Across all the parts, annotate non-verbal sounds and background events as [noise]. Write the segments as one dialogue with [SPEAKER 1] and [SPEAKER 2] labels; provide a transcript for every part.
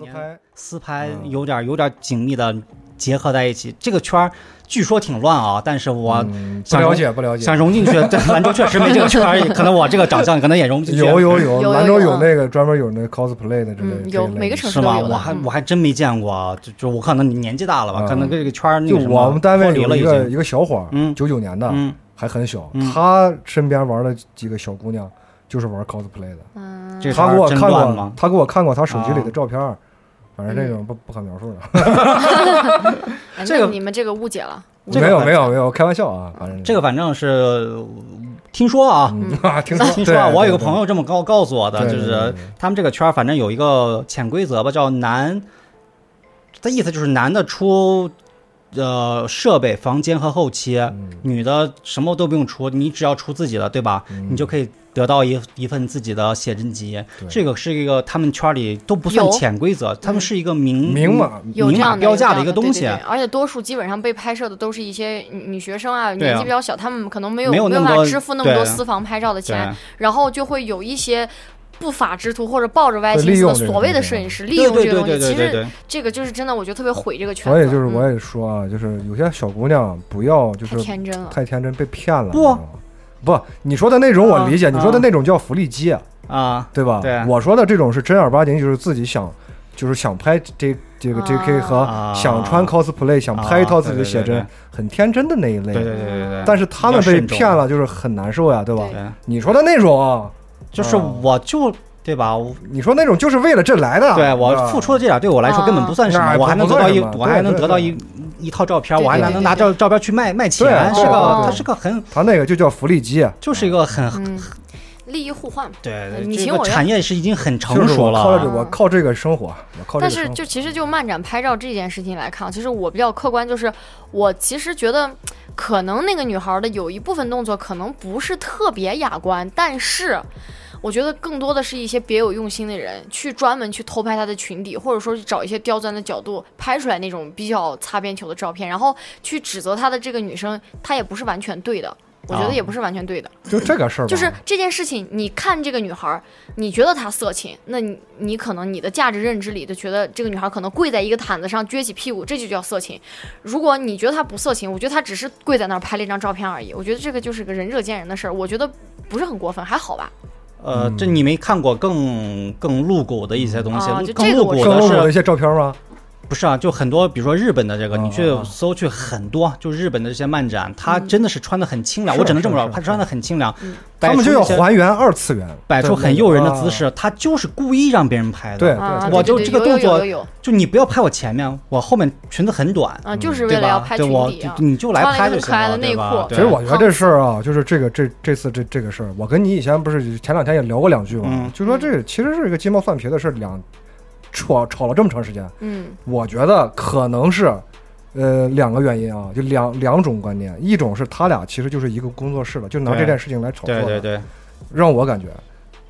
[SPEAKER 1] 年
[SPEAKER 2] 私拍
[SPEAKER 1] 私拍
[SPEAKER 2] 嗯
[SPEAKER 1] 有点有点紧密的结合在一起。这个圈儿据说挺乱啊，但是我
[SPEAKER 2] 嗯不
[SPEAKER 1] 想
[SPEAKER 2] 了解不了解
[SPEAKER 1] 想。融进去，对兰州确实没这个圈儿，[laughs] 可能我这个长相可能也融不进去。
[SPEAKER 2] 有有
[SPEAKER 3] 有有
[SPEAKER 2] 兰州
[SPEAKER 3] 有
[SPEAKER 2] 有那个专门有那 cosplay 的之类的
[SPEAKER 3] 有每个城市
[SPEAKER 1] 是吗？
[SPEAKER 3] 都有的
[SPEAKER 1] 我还
[SPEAKER 3] 嗯
[SPEAKER 1] 我还真没见过，啊就就我可能年纪大了吧，
[SPEAKER 2] 啊
[SPEAKER 1] 可能跟这个圈儿那
[SPEAKER 2] 就
[SPEAKER 1] 个什么
[SPEAKER 2] 我们单位有一个。一个小伙儿，
[SPEAKER 1] 嗯
[SPEAKER 2] 九九年的，
[SPEAKER 1] 嗯，
[SPEAKER 2] 还很小
[SPEAKER 1] 嗯，
[SPEAKER 2] 他身边玩的几个小姑娘就是玩 cosplay 的。
[SPEAKER 3] 嗯，
[SPEAKER 1] 这
[SPEAKER 2] 他给我
[SPEAKER 1] 真
[SPEAKER 2] 看过
[SPEAKER 1] 乱吗，
[SPEAKER 2] 他给我看过他手机里
[SPEAKER 1] 啊
[SPEAKER 2] 的照片儿，反正这
[SPEAKER 3] 嗯
[SPEAKER 2] 种不不可描述的。[laughs]
[SPEAKER 3] 哎
[SPEAKER 1] 这个
[SPEAKER 3] 那你们这个误解了。
[SPEAKER 1] 这个
[SPEAKER 2] 没有没有没有，开玩笑啊，反正
[SPEAKER 1] 这个反正是听说啊，[laughs]
[SPEAKER 2] 听说 [laughs]
[SPEAKER 1] 听说啊，我有个朋友这么告告诉我的，就是他们这个圈儿反正有一个潜规则吧，叫男，他意思就是男的出呃设备、房间和后期，
[SPEAKER 2] 嗯
[SPEAKER 1] 女的什么都不用出，你只要出自己的，对吧？
[SPEAKER 2] 嗯
[SPEAKER 1] 你就可以得到一一份自己的写真集。这个是一个他们圈里都不算潜规则，他们是一个明
[SPEAKER 2] 明码
[SPEAKER 1] 明码标价
[SPEAKER 3] 的
[SPEAKER 1] 一个东西
[SPEAKER 3] 对对对。而且多数基本上被拍摄的都是一些女女学生啊，
[SPEAKER 1] 啊
[SPEAKER 3] 年纪比较小，他们可能没有
[SPEAKER 1] 没有
[SPEAKER 3] 办法支付那么多私房拍照的钱，然后就会有一些。不法之徒或者抱着歪心思的所谓的摄影师利用这个东西，其实这个就是真的，我觉得特别毁这个圈子。
[SPEAKER 2] 所以就是我
[SPEAKER 3] 嗯
[SPEAKER 2] 也说啊，就是有些小姑娘不要就是
[SPEAKER 3] 太天真了。
[SPEAKER 2] 太天真被骗了。
[SPEAKER 1] 不，
[SPEAKER 2] 你说的那种我理解，
[SPEAKER 1] 啊
[SPEAKER 2] 你说的那种叫福利机，
[SPEAKER 1] 啊，
[SPEAKER 2] 对吧？
[SPEAKER 1] 对
[SPEAKER 2] 我说的这种是正儿八经，就是自己想，就是想拍这这个
[SPEAKER 3] 啊
[SPEAKER 2] JK 和
[SPEAKER 1] 啊
[SPEAKER 2] 想穿 cosplay，想拍一套自己的写真
[SPEAKER 1] 对对对，
[SPEAKER 2] 很天真的那一类。
[SPEAKER 1] 对对对对对。
[SPEAKER 2] 但是他们被骗了，就是很难受呀，对吧？
[SPEAKER 3] 对
[SPEAKER 1] 对，
[SPEAKER 2] 你说的那种啊，
[SPEAKER 1] 就是
[SPEAKER 2] 啊
[SPEAKER 1] 我就对吧？
[SPEAKER 2] 你说那种就是为了这来的，
[SPEAKER 1] 对我付出的这点对我来说根本不算什么，
[SPEAKER 2] 啊
[SPEAKER 1] 我还能
[SPEAKER 2] 不
[SPEAKER 1] 得到一我还能得到一一套照片，我还能拿照照片去卖卖钱，是个
[SPEAKER 3] 对对
[SPEAKER 1] 它是个很
[SPEAKER 2] 他那个就叫福利机，
[SPEAKER 1] 就是一个很
[SPEAKER 3] 嗯，利益互换嘛。
[SPEAKER 1] 对
[SPEAKER 3] 你
[SPEAKER 1] 对，这个
[SPEAKER 3] 情我
[SPEAKER 1] 产业是已经很成熟
[SPEAKER 2] 我靠。我靠这个生活，我靠这
[SPEAKER 3] 但。是就其实就漫展拍照这件事情来看啊，其实我比较客观，就是我其实觉得可能那个女孩的有一部分动作可能不是特别雅观，但是。我觉得更多的是一些别有用心的人去专门去偷拍她的裙底，或者说去找一些刁钻的角度拍出来那种比较擦边球的照片，然后去指责她的这个女生，她也不是完全对的。我觉
[SPEAKER 1] 啊
[SPEAKER 3] 得也不是完全对的。
[SPEAKER 2] 就这个事儿，
[SPEAKER 3] 就是这件事情，你看这个女孩儿，你觉得她色情，那你你可能你的价值认知里就觉得这个女孩儿可能跪在一个毯子上撅起屁股，这就叫色情。如果你觉得她不色情，我觉得她只是跪在那儿拍了一张照片而已。我觉得这个就是个仁者见仁的事儿，我觉得不是很过分，还好吧。
[SPEAKER 1] 呃，这你没看过更更露骨的一些东西
[SPEAKER 3] 啊，就
[SPEAKER 1] 更露骨
[SPEAKER 3] 这个我知
[SPEAKER 2] 更
[SPEAKER 1] 的是
[SPEAKER 2] 露骨的一些照片吗？
[SPEAKER 1] 不是啊？就很多，比如说日本的这个，
[SPEAKER 2] 啊
[SPEAKER 1] 你去搜去很多，就日本的这些漫展，它
[SPEAKER 3] 嗯
[SPEAKER 1] 真的是穿的很清凉，我只能这么说，
[SPEAKER 2] 是是
[SPEAKER 1] 它穿的很清凉
[SPEAKER 2] 他们就要还原二次元，
[SPEAKER 1] 摆出很诱人的姿。
[SPEAKER 2] 啊
[SPEAKER 1] 势，他就是故意让别人拍的。
[SPEAKER 2] 对
[SPEAKER 3] 啊，
[SPEAKER 1] 我就这个动作就你不要拍我前面，我后面裙子很短，
[SPEAKER 3] 啊，就是为
[SPEAKER 1] 对吧？
[SPEAKER 3] 了要拍
[SPEAKER 1] 对我
[SPEAKER 3] 裙底啊
[SPEAKER 1] 就。你就来拍就行了，
[SPEAKER 3] 个可爱的内
[SPEAKER 1] 对吧
[SPEAKER 3] 裤
[SPEAKER 2] 其实我觉得这事儿啊，就是这个这这次这这个事儿，我跟你以前不是前两天也聊过两句嘛，
[SPEAKER 1] 嗯
[SPEAKER 2] 就说这其实是一个鸡毛蒜皮的事儿，两吵吵了这么长时间，
[SPEAKER 3] 嗯
[SPEAKER 2] 我觉得可能是。呃，两个原因啊，就两两种观念，一种是他俩其实就是一个工作室了，就拿这件事情来炒作的，
[SPEAKER 1] 对对对，
[SPEAKER 2] 让我感觉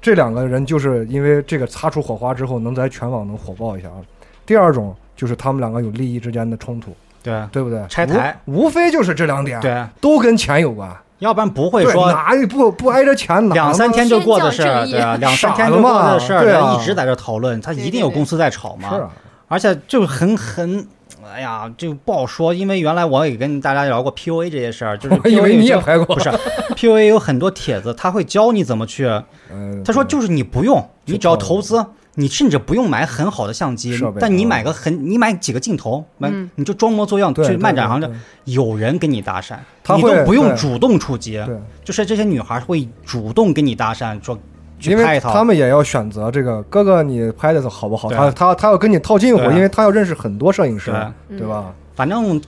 [SPEAKER 2] 这两个人就是因为这个擦出火花之后，能在全网能火爆一下啊。第二种就是他们两个有利益之间的冲突，
[SPEAKER 1] 对
[SPEAKER 2] 对不对？
[SPEAKER 1] 拆台
[SPEAKER 2] 无，无非就是这两点，
[SPEAKER 1] 对，
[SPEAKER 2] 都跟钱有关。
[SPEAKER 1] 要不然不会，说
[SPEAKER 2] 哪不不挨着钱，哪
[SPEAKER 1] 两三天就过的事儿，对啊，两三天就过的事儿，
[SPEAKER 2] 对啊。
[SPEAKER 1] 一直在这讨论，他一定有公司在炒嘛。
[SPEAKER 2] 是。啊，
[SPEAKER 1] 而且就很很，哎呀，就不好说，因为原来我也跟大家聊过 PUA 这些事儿，就是 [laughs]
[SPEAKER 2] 我以为你也
[SPEAKER 1] 就
[SPEAKER 2] 拍过。
[SPEAKER 1] 不是 PUA 有很多帖子，他会教你怎么去。[laughs]
[SPEAKER 2] 嗯，
[SPEAKER 1] 他说就是你不用，你只要投资，你甚至不用买很好的相机，但你
[SPEAKER 2] 啊
[SPEAKER 1] 买个很，你买几个镜头，买
[SPEAKER 3] 嗯
[SPEAKER 1] 你就装模作样去漫展上，
[SPEAKER 2] 对
[SPEAKER 1] 就有人跟你搭讪，
[SPEAKER 2] 他会
[SPEAKER 1] 你都不用主动出击，
[SPEAKER 2] 对，
[SPEAKER 1] 就是这些女孩会主动跟你搭讪，说去
[SPEAKER 2] 因为
[SPEAKER 1] 拍一套。
[SPEAKER 2] 他们也要选择这个哥哥，你拍的好不好？
[SPEAKER 1] 对
[SPEAKER 2] 他他他要跟你套近乎，因为他要认识很多摄影师，
[SPEAKER 3] 嗯
[SPEAKER 2] 对吧？
[SPEAKER 1] 反正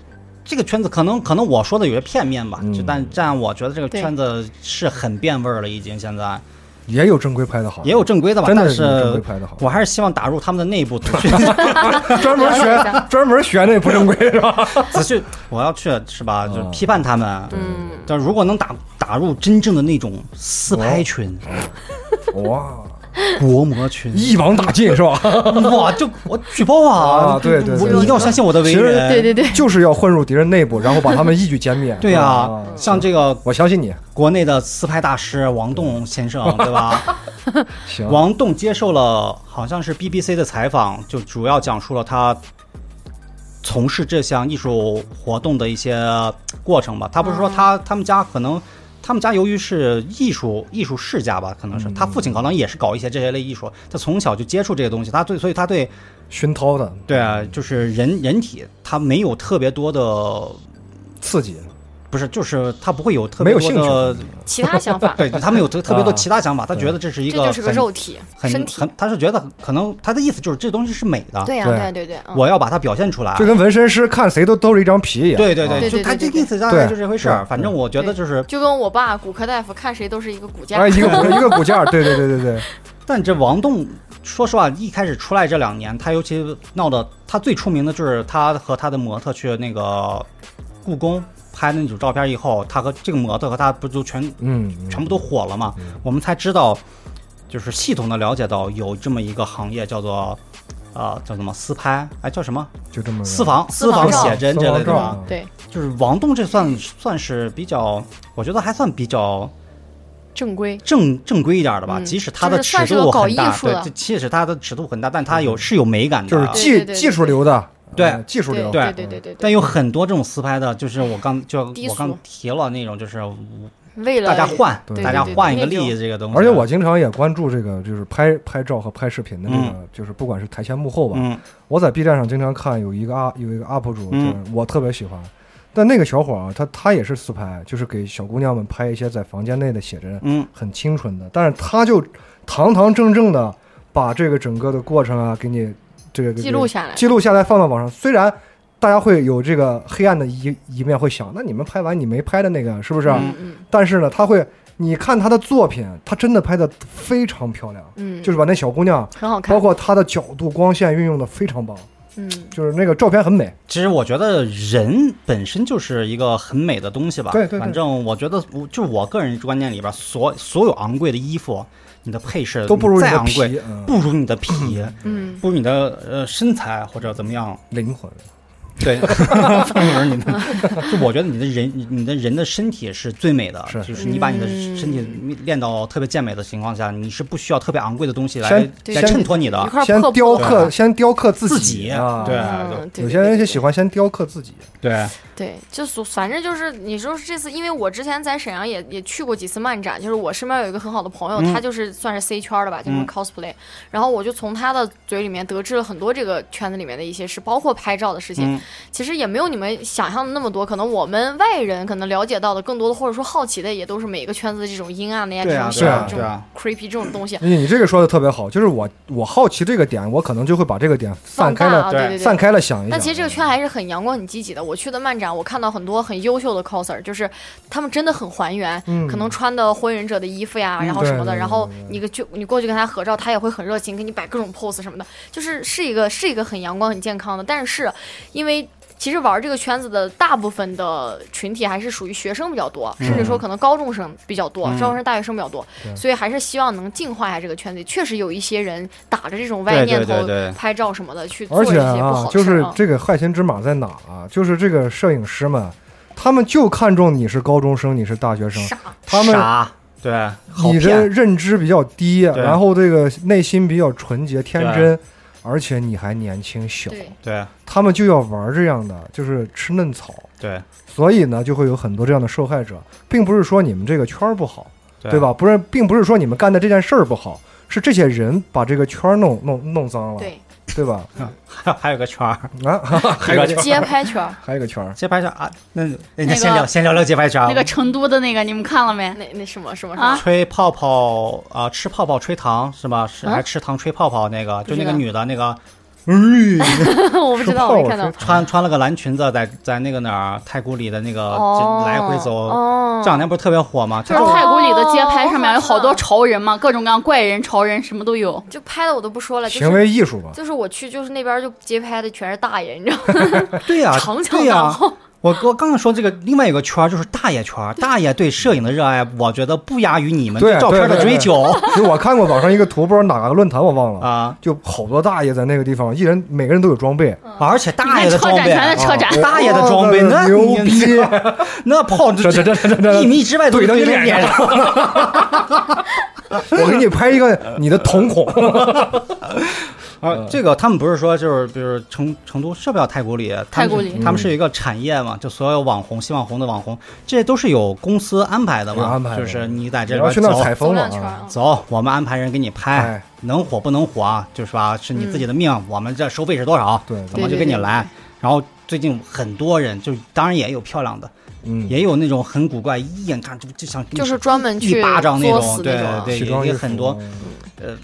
[SPEAKER 1] 这个圈子可能可能我说的有些片面吧，
[SPEAKER 2] 嗯
[SPEAKER 1] 就但但我觉得这个圈子是很变味儿了，已经现在
[SPEAKER 2] 也有正规拍的好，
[SPEAKER 1] 也有正规的吧，但
[SPEAKER 2] 真的是正规拍的好，
[SPEAKER 1] 我还是希望打入他们的内部，[laughs]
[SPEAKER 2] 专门学专门学那不正规是吧？[laughs]
[SPEAKER 1] 仔细我要去是吧？就是批判他们。
[SPEAKER 3] 嗯，
[SPEAKER 1] 但如果能打打入真正的那种四拍群，
[SPEAKER 2] 哇，[laughs]
[SPEAKER 1] 国模群，
[SPEAKER 2] 一网打尽是吧？
[SPEAKER 1] 哇，就我举报啊！
[SPEAKER 2] 啊对对
[SPEAKER 1] 你一定要相信我的为人。
[SPEAKER 3] 对对对，
[SPEAKER 2] 就是要混入敌人内部，然后把他们一举歼灭。
[SPEAKER 1] 对啊
[SPEAKER 2] 啊，
[SPEAKER 1] 像这个
[SPEAKER 2] 我相信你。
[SPEAKER 1] 国内的私拍大师王栋先生，对吧？[laughs]
[SPEAKER 2] 行，
[SPEAKER 1] 王栋接受了好像是 BBC 的采访，就主要讲述了他从事这项艺术活动的一些过程吧。他不是说他他们家可能。他们家由于是艺术艺术世家吧，可能是他父亲可能也是搞一些这些类艺术，他从小就接触这些东西，他对，所以他对
[SPEAKER 2] 熏陶的。
[SPEAKER 1] 对啊，就是人人体他没有特别多的，
[SPEAKER 2] 刺激，
[SPEAKER 1] 不是，就是他不会有特别
[SPEAKER 2] 没有兴
[SPEAKER 1] 多的，
[SPEAKER 3] 其他想法，[laughs]
[SPEAKER 1] 对，他没有特特别多
[SPEAKER 2] 啊。
[SPEAKER 1] 其他想法，他觉得这是一个
[SPEAKER 3] 这就是个
[SPEAKER 1] 很
[SPEAKER 3] 肉体
[SPEAKER 1] 很
[SPEAKER 3] 身体。
[SPEAKER 1] 很，，他是觉得可能他的意思就是这东西是美的，
[SPEAKER 3] 对呀
[SPEAKER 2] 对。
[SPEAKER 3] 对对
[SPEAKER 1] 我要把它表现出来。
[SPEAKER 2] 就跟纹身师看谁都都是一张皮一样。啊
[SPEAKER 1] 对对对，就他这意思大概
[SPEAKER 2] 对
[SPEAKER 1] 就这回事儿。反正我觉得就是，
[SPEAKER 3] 就跟我爸骨科大夫看谁都是一个骨架
[SPEAKER 2] 哎，，一个骨 [laughs] 一个骨架，对对对对对，[laughs]
[SPEAKER 1] 但这王栋，说实话，一开始出来这两年，他尤其闹的，他最出名的就是他和他的模特去那个故宫拍的那组照片以后，他和这个模特和他不就全
[SPEAKER 2] 嗯，
[SPEAKER 1] 全部都火了嘛？我们才知道，就是系统的了解到有这么一个行业叫做。啊、叫什么私拍？哎，叫什么
[SPEAKER 2] 就这么
[SPEAKER 1] 私房、
[SPEAKER 3] 私房
[SPEAKER 1] 写真之类的吧？
[SPEAKER 3] 对，
[SPEAKER 1] 就是王栋这算算是比较，我觉得还算比较
[SPEAKER 3] 正规，
[SPEAKER 1] 正正规一点的吧。
[SPEAKER 3] 嗯
[SPEAKER 1] 即使它的尺度很大，对，即使它的尺度很大，但它有是有美感的。
[SPEAKER 2] 就是
[SPEAKER 3] 对
[SPEAKER 2] 技
[SPEAKER 3] 对对
[SPEAKER 2] 技术流的，
[SPEAKER 1] 对
[SPEAKER 2] 呃技术流，
[SPEAKER 3] 对
[SPEAKER 1] 对
[SPEAKER 3] 对对
[SPEAKER 1] 但有很多这种私拍的，就是我刚就我刚提了那种，就是
[SPEAKER 3] 为了
[SPEAKER 1] 大家换，
[SPEAKER 2] 对
[SPEAKER 1] 大家换一个利益这个东西。
[SPEAKER 2] 而且我经常也关注这个，就是拍拍照和拍视频的这个，
[SPEAKER 1] 嗯
[SPEAKER 2] 就是不管是台前幕后吧，
[SPEAKER 1] 嗯
[SPEAKER 2] 我在 B 站上经常看有一个 UP 有一个 UP 主，
[SPEAKER 1] 嗯
[SPEAKER 2] 就是我特别喜欢。但那个小伙儿啊，他他也是私拍，就是给小姑娘们拍一些在房间内的写真，
[SPEAKER 1] 嗯
[SPEAKER 2] 很清纯的。但是他就堂堂正正的把这个整个的过程啊，给你这个
[SPEAKER 3] 记录下来，
[SPEAKER 2] 记录下来放到网上。虽然大家会有这个黑暗的一一面，会想，那你们拍完你没拍的那个是不是啊？
[SPEAKER 3] 嗯嗯
[SPEAKER 2] 但是呢，他会，你看他的作品，他真的拍的非常漂亮，
[SPEAKER 3] 嗯，
[SPEAKER 2] 就是把那小姑娘，
[SPEAKER 3] 很好看
[SPEAKER 2] 包，括她的角度、光线运用的非常棒，
[SPEAKER 3] 嗯，
[SPEAKER 2] 就是那个照片很美。
[SPEAKER 1] 其实我觉得人本身就是一个很美的东西吧。
[SPEAKER 2] 对对对
[SPEAKER 1] 反正我觉得，我就我个人观念里边，所所有昂贵的衣服，你的配饰
[SPEAKER 2] 都不如你的
[SPEAKER 1] 再昂贵，
[SPEAKER 2] 皮，嗯，
[SPEAKER 1] 不如你的皮，
[SPEAKER 3] 嗯，
[SPEAKER 1] 不如你的呃身材或者怎么样。
[SPEAKER 2] 灵魂。
[SPEAKER 1] 对，[laughs] 不是你的，[laughs] 就我觉得你的人，你你的人的身体是最美的，
[SPEAKER 2] 是
[SPEAKER 1] 就是你把你的
[SPEAKER 3] 嗯
[SPEAKER 1] 身体练到特别健美的情况下，你是不需要特别昂贵的东西来来衬托你的
[SPEAKER 2] 先
[SPEAKER 3] 破
[SPEAKER 2] 雕刻，先雕刻自
[SPEAKER 1] 自
[SPEAKER 2] 己。
[SPEAKER 1] 对
[SPEAKER 2] 有些人就喜
[SPEAKER 3] 欢。
[SPEAKER 2] 先雕刻自己。
[SPEAKER 1] 对，
[SPEAKER 3] 对，就所反正就是你说这次，因为我之前在沈阳也也去过几次漫展，就是我身边有一个很好的朋友，
[SPEAKER 1] 嗯
[SPEAKER 3] 他就是算是 C 圈的吧，就是
[SPEAKER 1] 嗯
[SPEAKER 3] cosplay，、然后我就从他的嘴里面得知了很多这个圈子里面的一些事，包括拍照的事情。
[SPEAKER 1] 嗯
[SPEAKER 3] 其实也没有你们想象的那么多，可能我们外人可能了解到的更多的，或者说好奇的，也都是每个圈子的这种阴暗的呀，这种这种 creepy 这种东西
[SPEAKER 2] 你你这个说的特别好，就是我我好奇这个点，我可能就会把这个点散开了，
[SPEAKER 3] 放大啊，
[SPEAKER 1] 对
[SPEAKER 3] 对对对。
[SPEAKER 2] 散开了想一想。
[SPEAKER 3] 但其实这个圈还是很阳光、很积极的。我去的漫展，我看到很多很优秀的 coser，就是他们真的很还原，
[SPEAKER 2] 嗯
[SPEAKER 3] 可能穿的火影忍者的衣服呀，
[SPEAKER 1] 嗯
[SPEAKER 3] 然后什么的，然后你个就你过去跟他合照，他也会很热情，给你摆各种 pose 什么的，就是是一个是一个很阳光、很健康的。但是因为其实玩这个圈子的大部分的群体还是属于学生比较多，甚至说可能高中生比较多，
[SPEAKER 1] 嗯。
[SPEAKER 3] 高中生、大学生比较多，
[SPEAKER 2] 对。
[SPEAKER 3] 所以还是希望能净化一下这个圈子。确实有一些人打着这种歪念头拍照什么的去做一些不好，的
[SPEAKER 2] 啊就是。这个害群之马在哪啊？就是这个摄影师们，他们就看中你是高中生，你是大学生，
[SPEAKER 3] 傻，
[SPEAKER 2] 他们
[SPEAKER 1] 傻，对，
[SPEAKER 2] 你的，认知比较低，然后这个内心比较纯洁天真，而且你还年轻小，
[SPEAKER 3] 对，
[SPEAKER 1] 对
[SPEAKER 2] 他们就要玩这样的，就是吃嫩草。
[SPEAKER 1] 对
[SPEAKER 2] 所以呢，就会有很多这样的受害者，并不是说你们这个圈儿不好，
[SPEAKER 1] 对
[SPEAKER 2] 对？吧？不是，并不是说你们干的这件事儿不好，是这些人把这个圈儿弄弄弄脏了，
[SPEAKER 3] 对，
[SPEAKER 2] 对吧？
[SPEAKER 1] 还 [laughs] 还有个圈儿，
[SPEAKER 2] 啊，[laughs] 还有一个
[SPEAKER 3] 街拍圈儿，
[SPEAKER 2] 还有个圈儿，
[SPEAKER 1] 街拍圈儿啊，那那
[SPEAKER 4] 个
[SPEAKER 1] 先聊先聊聊街拍圈儿，
[SPEAKER 4] 那个成都的那个，你们看了没？
[SPEAKER 3] 那那什么什么什
[SPEAKER 4] 啊？
[SPEAKER 3] 么，
[SPEAKER 1] 吹泡泡啊、吃泡泡吹糖是吧？是
[SPEAKER 3] 啊？
[SPEAKER 1] 还吃糖吹泡泡那个，就那个女的那个，[laughs]
[SPEAKER 3] 我不知道，我没看到。
[SPEAKER 1] 穿穿了个蓝裙子，在在那个哪儿太古里的那个
[SPEAKER 3] 哦，
[SPEAKER 1] 来回走，
[SPEAKER 3] 哦，
[SPEAKER 1] 这两天不是特别火吗？
[SPEAKER 4] 就是太古里的街拍上面
[SPEAKER 3] 哦
[SPEAKER 4] 有好多潮人嘛，各种各样怪人、潮人什么都有。
[SPEAKER 3] 就拍的我都不说了，就
[SPEAKER 2] 行为艺术吧。
[SPEAKER 3] 就是我去，就是那边就街拍的全是大爷，你知道吗？[laughs]
[SPEAKER 1] 对呀、[laughs]
[SPEAKER 3] 长枪
[SPEAKER 1] 对呀、
[SPEAKER 3] 大炮，
[SPEAKER 1] 我我刚刚说这个另外一个圈儿就是大爷圈儿，[laughs] 大爷对摄影的热爱，我觉得不亚于你们
[SPEAKER 2] 对
[SPEAKER 1] 照片的追求。
[SPEAKER 2] 就我看过网上一个图，不知道哪个论坛我忘了，
[SPEAKER 1] 啊，
[SPEAKER 2] 就好多大爷在那个地方，一人每个人都有装备，
[SPEAKER 1] 而且大爷的装备，
[SPEAKER 4] 你看车展全是车展。
[SPEAKER 2] 啊
[SPEAKER 1] 大爷的装备
[SPEAKER 2] 哇
[SPEAKER 1] 那
[SPEAKER 2] 牛逼，
[SPEAKER 1] 那炮
[SPEAKER 2] 这这这这这
[SPEAKER 1] 一米之外都
[SPEAKER 2] 怼到你脸上，[laughs] 我给你拍一个你的瞳孔，[laughs]
[SPEAKER 1] 啊，这个他们不是说就是，比如成成都是不是叫太古里？
[SPEAKER 4] 太古里。
[SPEAKER 1] 他们是一个产业嘛，就所有网红、新网红的网红，这些都是有公司安排的嘛，
[SPEAKER 2] 安排
[SPEAKER 1] 就是你在这边走。
[SPEAKER 2] 采风了。啊，
[SPEAKER 3] 走两圈儿啊，
[SPEAKER 1] 走，我们安排人给你拍
[SPEAKER 2] 哎，
[SPEAKER 1] 能火不能火啊，就是吧，是你自己的命，我们这收费是多少，
[SPEAKER 2] 对。
[SPEAKER 1] 怎么就给你来。然后最近很多人，就当然也有漂亮的，
[SPEAKER 2] 嗯，
[SPEAKER 1] 也有那种很古怪，一眼看就就想
[SPEAKER 3] 就是专门去
[SPEAKER 1] 一巴掌那
[SPEAKER 3] 作
[SPEAKER 1] 种，对。对，也很多。呃，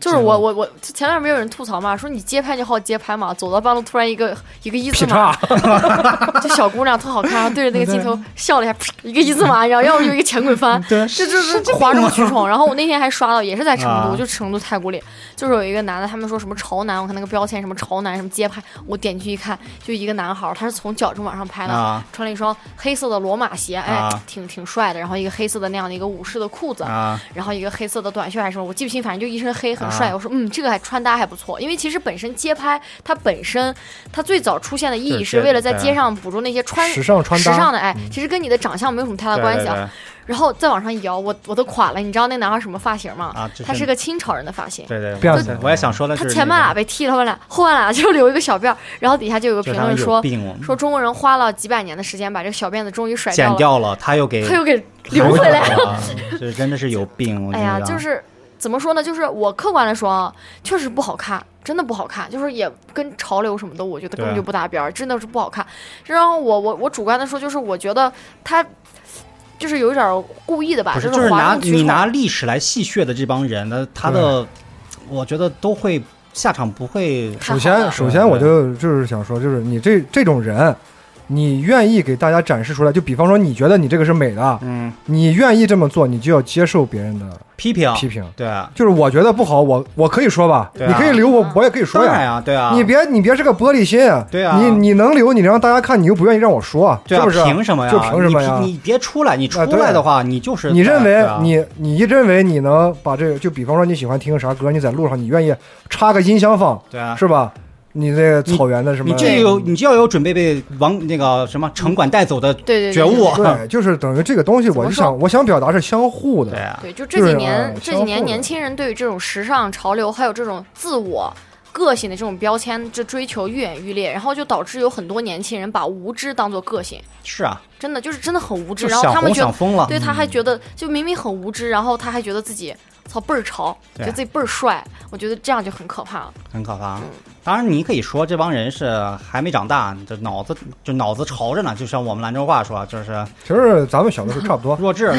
[SPEAKER 3] 就是我我我前两天不是有人吐槽嘛，说你街拍就好街拍嘛，走到半路突然一个一个一字
[SPEAKER 2] 劈
[SPEAKER 3] 马
[SPEAKER 2] 叉，，[laughs]
[SPEAKER 3] 就小姑娘特好看，对着那个镜头笑了一下，噗一个一字马，然后要不就一个前滚翻，[laughs]
[SPEAKER 1] 对，
[SPEAKER 3] 这这这哗众取宠。然后我那天还刷到，也是在成都，
[SPEAKER 1] 啊
[SPEAKER 3] 就成都太古里，就是有一个男的，他们说什么潮男，我看那个标签什么潮男什么街拍，我点进去一看，就一个男孩儿，他是从脚正往上拍的，
[SPEAKER 1] 啊
[SPEAKER 3] 穿了一双黑色的罗马鞋，哎，
[SPEAKER 1] 啊
[SPEAKER 3] 挺挺帅的，然后一个黑色的那样的一个武士的裤子，
[SPEAKER 1] 啊，
[SPEAKER 3] 然后一个黑色的短袖还是什么，我记不清，反正就一身黑，很帅。
[SPEAKER 1] 啊
[SPEAKER 3] 我说，嗯，这个还穿搭还不错，因为其实本身街拍它本身它最早出现的意义
[SPEAKER 1] 是
[SPEAKER 3] 是为了在街上捕捉那些穿
[SPEAKER 2] 时尚穿搭，
[SPEAKER 3] 时尚的，哎，其实跟你的长相没有什么太大关系啊。
[SPEAKER 1] 对对
[SPEAKER 3] 然后再往上一摇，我我都垮了。你知道那男孩什么发型吗？
[SPEAKER 1] 啊，
[SPEAKER 3] 他是个清朝人的发型。
[SPEAKER 1] 对对，
[SPEAKER 2] 辫子
[SPEAKER 1] 对我也想说的是
[SPEAKER 3] 他前半拉被剃了，后半拉后半拉就留一个小辫儿，然后底下就有个评论说说中国人花了几百年的时间把这个小辫子终于甩掉了，
[SPEAKER 1] 剪掉了，他又给
[SPEAKER 3] 他又给留回来了。
[SPEAKER 1] 了，这真的是有病。我
[SPEAKER 3] 哎呀，就是怎么说呢？就是我客观来说啊，确实不好看，真的不好看，就是也跟潮流什么的，我觉得根本就不搭边儿，真的是不好看。然后我我我主观的说，就是我觉得他就是有一点儿故意的吧，
[SPEAKER 1] 是，
[SPEAKER 3] 就是
[SPEAKER 1] 拿。你拿历史来戏谑的这帮人呢，他的我觉得都会下场不会
[SPEAKER 2] 首先，首先我就就是想说，就是你这这种人，你愿意给大家展示出来，就比方说你觉得你这个是美的，
[SPEAKER 1] 嗯。
[SPEAKER 2] 你愿意这么做，你就要接受别人的
[SPEAKER 1] 批评。
[SPEAKER 2] 批评。
[SPEAKER 1] 对啊，
[SPEAKER 2] 就是我觉得不好，我我可以说吧，
[SPEAKER 1] 对啊。
[SPEAKER 2] 你可以留我，我也可以说呀。
[SPEAKER 1] 对啊，
[SPEAKER 2] 你别你别是个玻璃心，
[SPEAKER 1] 对啊。
[SPEAKER 2] 你你能留，你让大家看，你又不愿意让我说，
[SPEAKER 1] 对啊，
[SPEAKER 2] 是不是？
[SPEAKER 1] 凭什么呀？
[SPEAKER 2] 就凭什么呀？
[SPEAKER 1] 你你别出来，你出来的话，你就是
[SPEAKER 2] 你认为
[SPEAKER 1] 啊。
[SPEAKER 2] 你你一认为你能把这个，就比方说你喜欢听啥歌，你在路上你愿意插个音箱放，
[SPEAKER 1] 对啊，
[SPEAKER 2] 是吧？你这个草原的什么，
[SPEAKER 1] 你就有你就要有准备被王那个什么城管带走的觉悟，
[SPEAKER 2] 对，就是等于这个东西，我就想我想表达是相互的
[SPEAKER 1] 对，啊，
[SPEAKER 3] 对，就这
[SPEAKER 2] 就是
[SPEAKER 3] 几年、
[SPEAKER 2] 呃
[SPEAKER 3] 这几年年轻人对于这种时尚潮流，还有这种自我个性的这种标签，这追求愈演愈烈，然后就导致有很多年轻人把无知当做个性，
[SPEAKER 1] 是啊，
[SPEAKER 3] 真的就是真的很无知，然后他们觉得，
[SPEAKER 1] 想疯了，
[SPEAKER 3] 对，他还觉得就明明很无知，然后他还觉得自己操倍儿潮，觉得自己倍儿帅，我觉得这样就很可怕了。
[SPEAKER 1] 很可怕。
[SPEAKER 3] 嗯。
[SPEAKER 1] 当然，你可以说这帮人是还没长大，这脑子就脑子潮着呢，就像我们兰州话说，就是
[SPEAKER 2] 其实咱们小的时候差不多，
[SPEAKER 1] 弱智？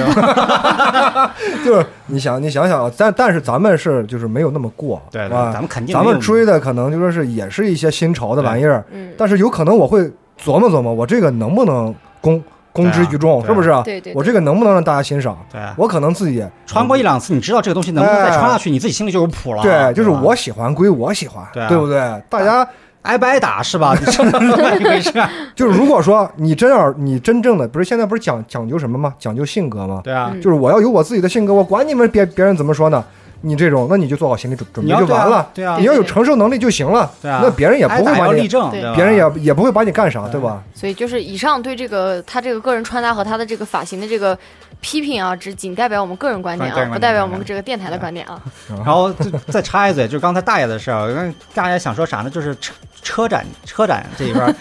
[SPEAKER 1] [laughs]
[SPEAKER 2] 就是你想你想想啊，但但是咱们是就是没有那么过，
[SPEAKER 1] 对对，
[SPEAKER 2] 吧？
[SPEAKER 1] 咱们肯定
[SPEAKER 2] 咱们追的可能就说是也是一些新潮的玩意儿，
[SPEAKER 3] 嗯，
[SPEAKER 2] 但是有可能我会琢磨琢磨，我这个能不能公公之于众，是不是？
[SPEAKER 3] 对对对
[SPEAKER 2] 我这个能不能让大家欣赏？
[SPEAKER 1] 对啊
[SPEAKER 2] 我可能自己
[SPEAKER 1] 穿过一两次，你知道这个东西能不能再穿下去，你自己心里就有谱了。
[SPEAKER 2] 对，就是我喜欢归我喜欢，
[SPEAKER 1] 对啊
[SPEAKER 2] 不对？大家
[SPEAKER 1] 挨不挨打是吧？[laughs] 你这怎么一回事？[laughs]
[SPEAKER 2] 就是如果说你真要你真正的不是现在不是讲讲究什么吗？讲究性格吗？
[SPEAKER 1] 对啊，
[SPEAKER 3] 嗯
[SPEAKER 2] 就是我要有我自己的性格，我管你们别别人怎么说呢？你这种，那你就做好心理准准备就完了。
[SPEAKER 1] 对啊，
[SPEAKER 2] 你要有承受能力就行了。
[SPEAKER 1] 对啊
[SPEAKER 2] 那别人也不会把你，
[SPEAKER 1] 立正，
[SPEAKER 3] 对
[SPEAKER 1] 吧
[SPEAKER 2] 别人也也不会把你干啥，对吧？
[SPEAKER 3] 所以就是以上对这个他这个个人穿搭和他的这个发型的这个批评啊，只仅代表我们个人观点啊，不代表我们这个电台的观点啊。
[SPEAKER 1] 然后就再插一嘴，就是刚才大爷的事儿，大爷想说啥呢？就是车车展车展这一边儿，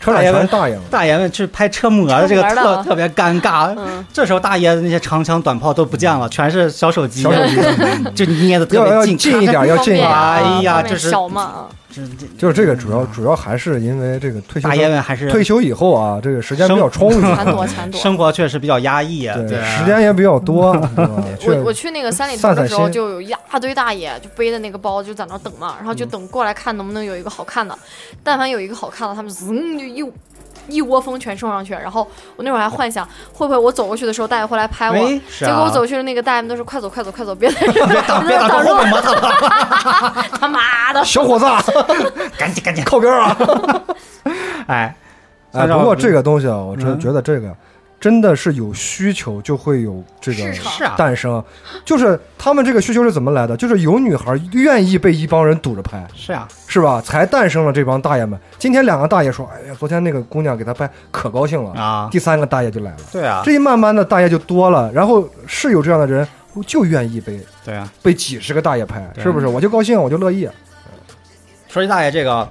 [SPEAKER 2] 车展全大爷们，
[SPEAKER 1] 大爷们去拍车模的这个特特别尴尬。
[SPEAKER 3] 嗯，
[SPEAKER 1] 这时候大爷的那些长枪短炮都不见了，全是小手机，
[SPEAKER 2] 小手机 [laughs]
[SPEAKER 1] 就捏的特
[SPEAKER 2] 要要
[SPEAKER 1] 别近。
[SPEAKER 2] 近一点，要近一点。
[SPEAKER 1] 哎呀
[SPEAKER 3] 方便
[SPEAKER 1] 这是
[SPEAKER 3] 小嘛啊，
[SPEAKER 1] 这这
[SPEAKER 2] 就是这个主要主要还是因为这个退休
[SPEAKER 1] 大爷们还是
[SPEAKER 2] 退休以后啊，这个时间比较充裕，[laughs]
[SPEAKER 3] 钱多钱多。
[SPEAKER 1] 生活确实比较压抑啊，
[SPEAKER 2] 对，
[SPEAKER 1] 对，
[SPEAKER 2] 时间也比较多，对吧？
[SPEAKER 3] 我我
[SPEAKER 2] 去
[SPEAKER 3] 去那个三里屯的时候，
[SPEAKER 2] 心
[SPEAKER 3] 就有一大堆大爷就背着那个包就在那儿等嘛，然后就等过来看能不能有一个好看的，但凡有一个好看的，他们噌就一一窝蜂全冲上去。然后我那会儿还幻想，会不会我走过去的时候大爷会来拍我？
[SPEAKER 1] 哎，是啊
[SPEAKER 3] 结果我走去的那个大爷们都是快走快走快走，别在这
[SPEAKER 1] 别挡 [laughs] 别挡住后面摩托了，[laughs]
[SPEAKER 3] 他妈的！
[SPEAKER 2] 小伙子，[laughs]
[SPEAKER 1] 赶紧赶紧
[SPEAKER 2] 靠边啊！
[SPEAKER 1] 哎，
[SPEAKER 2] 哎，不过这个东西啊，我真
[SPEAKER 1] 嗯
[SPEAKER 2] 觉得这个真的是有需求就会有这个
[SPEAKER 1] 是啊，
[SPEAKER 2] 诞生。就是他们这个需求是怎么来的？就是有女孩愿意被一帮人堵着拍，
[SPEAKER 1] 是啊，
[SPEAKER 2] 是吧？才诞生了这帮大爷们。今天两个大爷说：“哎呀，昨天那个姑娘给他拍，可高兴了。
[SPEAKER 1] 啊，
[SPEAKER 2] 第三个大爷就来了，
[SPEAKER 1] 对啊，
[SPEAKER 2] 这一慢慢的大爷就多了，然后是有这样的人就愿意被
[SPEAKER 1] 对啊。
[SPEAKER 2] 被几十个大爷拍，是不是？我就高兴，我就乐意。
[SPEAKER 1] 说起大爷这个，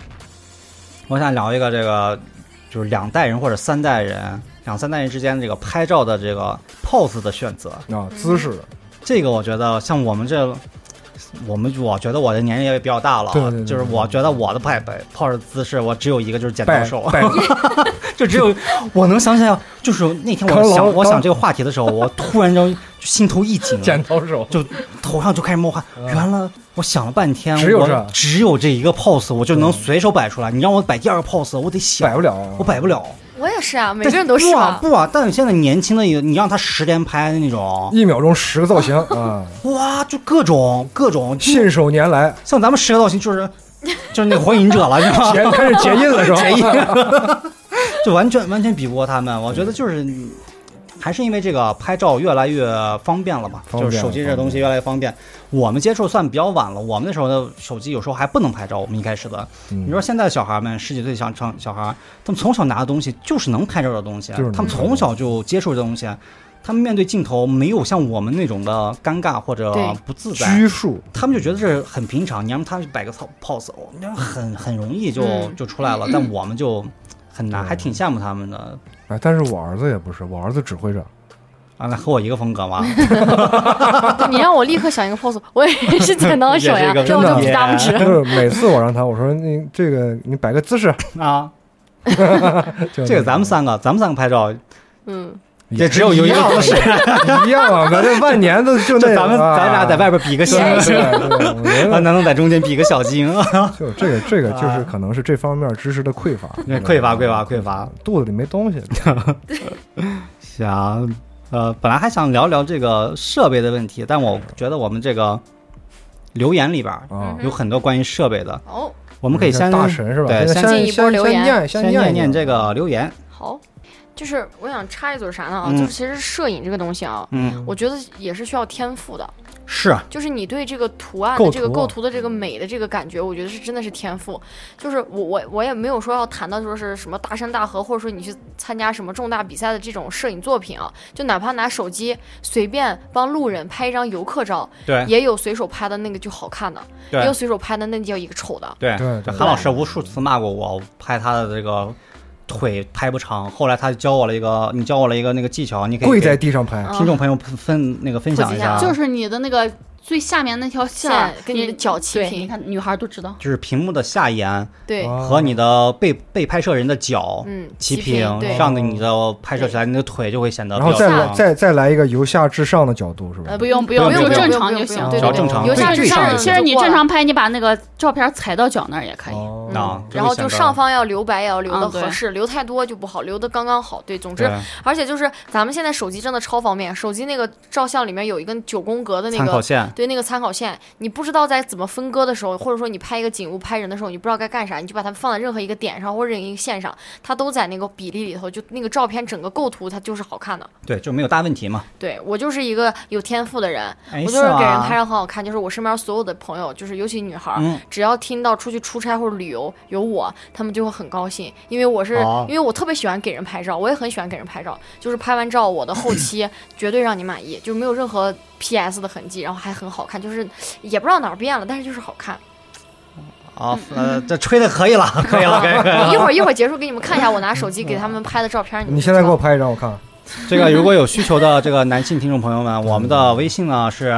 [SPEAKER 1] 我想聊一个这个，就是两代人或者三代人、两三代人之间这个拍照的这个 pose 的选择。
[SPEAKER 2] 啊，姿势的，
[SPEAKER 1] 这个我觉得像我们这，我们我觉得我的年龄也比较大了啊，
[SPEAKER 2] 对对对
[SPEAKER 1] 就是我觉得我的拍拍 pose 姿势，我只有一个就是剪刀手，[laughs]
[SPEAKER 2] 拜 [laughs]
[SPEAKER 1] 就只有我能想起来，就是那天我想我想这个话题的时候，我突然间就心头一紧，[laughs]
[SPEAKER 2] 剪刀手，
[SPEAKER 1] 就头上就开始冒汗。原来我想了半天，我
[SPEAKER 2] 只有这
[SPEAKER 1] 只有这一个 pose，我就能随手摆出来。你让我摆第二个 pose，我得想
[SPEAKER 2] 摆，不了，
[SPEAKER 1] 我摆不了。
[SPEAKER 3] 是啊，每个人都是
[SPEAKER 1] 不啊
[SPEAKER 3] 吧？
[SPEAKER 1] 不啊！但是现在年轻的也，你让他十连拍的那种，
[SPEAKER 2] 一秒钟十个造型啊，
[SPEAKER 1] 哇，就各种各种，
[SPEAKER 2] 信手拈来，
[SPEAKER 1] 像咱们十个造型就是 [laughs] 就是那个火影者了，是吧？[laughs]
[SPEAKER 2] 结开始结印了是吧？[laughs]
[SPEAKER 1] 结印，就完全完全比不过他们。我觉得就是还是因为这个拍照越来越方便了嘛，就是手机这东西越来越方便。我们接触算比较晚了，我们那时候的手机有时候还不能拍照。我们一开始的，
[SPEAKER 2] 嗯
[SPEAKER 1] 你说现在小孩们十几岁小小小孩，他们从小拿的东西就是能拍照的东西，他们从小就接触这东西。他们面对镜头没有像我们那种的尴尬或者不自在，
[SPEAKER 2] 拘束，
[SPEAKER 1] 他们就觉得这很平常，你让他摆个 pose，哦，那很很容易就、
[SPEAKER 3] 嗯
[SPEAKER 1] 就出来了，但我们就很难，
[SPEAKER 2] 对
[SPEAKER 1] 还挺羡慕他们的。
[SPEAKER 2] 哎，但是我儿子也不是，我儿子只会这，
[SPEAKER 1] 啊，那和我一个风格
[SPEAKER 3] 吗，[laughs] 你让我立刻想一个 pose，我也 [laughs] 是剪刀手呀，这我就比大拇指。
[SPEAKER 2] 就是每次我让他，我说你这个你摆个姿势，
[SPEAKER 1] 啊，[laughs] 这个咱们三个，咱们三个拍照
[SPEAKER 3] 嗯，
[SPEAKER 1] 也只有有一个姿势，[laughs]
[SPEAKER 2] 一样啊，反正万年都就那
[SPEAKER 1] 咱们
[SPEAKER 2] 啊
[SPEAKER 1] 咱俩在外边比个心，啊，
[SPEAKER 2] 得
[SPEAKER 1] 能能在中间比个小心，[laughs]
[SPEAKER 2] 就这个这个就是可能是这方面知识的匮乏，
[SPEAKER 1] 匮乏匮乏匮乏。
[SPEAKER 2] 肚子里没东西，[laughs]
[SPEAKER 1] 想，呃，本来还想聊聊这个设备的问题，但我觉得我们这个留言里边。有很多关于设备的，
[SPEAKER 3] 哦，
[SPEAKER 1] 我们可以先
[SPEAKER 2] 大神是吧？
[SPEAKER 1] 对先
[SPEAKER 2] 先
[SPEAKER 3] 进一波
[SPEAKER 2] 先
[SPEAKER 3] 留言
[SPEAKER 2] 念念
[SPEAKER 1] 这个留言，
[SPEAKER 3] 好，就是我想插一嘴啥呢啊？
[SPEAKER 1] 嗯
[SPEAKER 3] 就是其实摄影这个东西啊，
[SPEAKER 1] 嗯，
[SPEAKER 3] 我觉得也是需要天赋的。
[SPEAKER 1] 是啊
[SPEAKER 3] 就是你对这个图案
[SPEAKER 2] 构
[SPEAKER 3] 的这个构图的这个美的这个感觉，我觉得是真的是天赋。就是我我我也没有说要谈到说是什么大山大河，或者说你去参加什么重大比赛的这种摄影作品啊，就哪怕拿手机随便帮路人拍一张游客照，
[SPEAKER 1] 对
[SPEAKER 3] 也有随手拍的那个就好看的，也有随手拍的那叫一个丑的。
[SPEAKER 1] 对
[SPEAKER 2] 对
[SPEAKER 1] 韩老师无数次骂过我，拍他的这个腿拍不长，后来他教我了一个，你教我了一个那个技巧，你可以
[SPEAKER 2] 跪在地上拍，
[SPEAKER 3] 嗯
[SPEAKER 1] 听众朋友分分那个分享一下
[SPEAKER 4] 就是你的那个最下面那条线
[SPEAKER 3] 线跟你的脚齐，平
[SPEAKER 4] 你看女孩都知道。
[SPEAKER 1] 就是屏幕的下沿
[SPEAKER 3] 对，
[SPEAKER 2] 啊
[SPEAKER 1] 和你的被被拍摄人的脚
[SPEAKER 3] 嗯，
[SPEAKER 1] 齐
[SPEAKER 3] 平，对
[SPEAKER 1] 这，样的你的拍摄起来，你的腿就会显得
[SPEAKER 2] 然后再来。再再来一个由下至上的角度是吧
[SPEAKER 3] 呃？
[SPEAKER 4] 不用不
[SPEAKER 1] 用不用
[SPEAKER 4] 就正常就行。
[SPEAKER 3] 对对对
[SPEAKER 1] 只要正常
[SPEAKER 3] 由下至上
[SPEAKER 1] 上
[SPEAKER 4] 其实你正常拍，你把那个照片踩到脚那儿也可以。
[SPEAKER 3] 然后就上方要留白，也要留的合适，留太多就不好，留的刚刚好。对，总之，而且就是咱们现在手机真的超方便，手机那个照相里面有一根九宫格的那个。对那个参考线，你不知道在怎么分割的时候，或者说你拍一个景物、拍人的时候，你不知道该干啥，你就把它放在任何一个点上或者一个线上，它都在那个比例里头，就那个照片整个构图它就是好看的。
[SPEAKER 1] 对，就没有大问题嘛。
[SPEAKER 3] 对我就是一个有天赋的人，
[SPEAKER 1] 哎，
[SPEAKER 3] 我就是给人拍照很好看，就是我身边所有的朋友，就是尤其女孩只要听到出去出差或者旅游有我，他们就会很高兴，因为我是、
[SPEAKER 1] 哦
[SPEAKER 3] 因为我特别喜欢给人拍照，我也很喜欢给人拍照，就是拍完照我的后 [clears throat] 期绝对让你满意，就没有任何 PS 的痕迹，然后还很好看，就是也不知道哪儿变了，但是就是好看。
[SPEAKER 1] 啊，呃，这吹的可以了，[laughs] 可以了，可以，了。
[SPEAKER 3] 一会儿一会儿结束给你们看一下我拿手机给他们拍的照片，们
[SPEAKER 2] 你现在给我拍一张，我看看。
[SPEAKER 1] 这个如果有需求的这个男性听众朋友们，我们的微信呢是，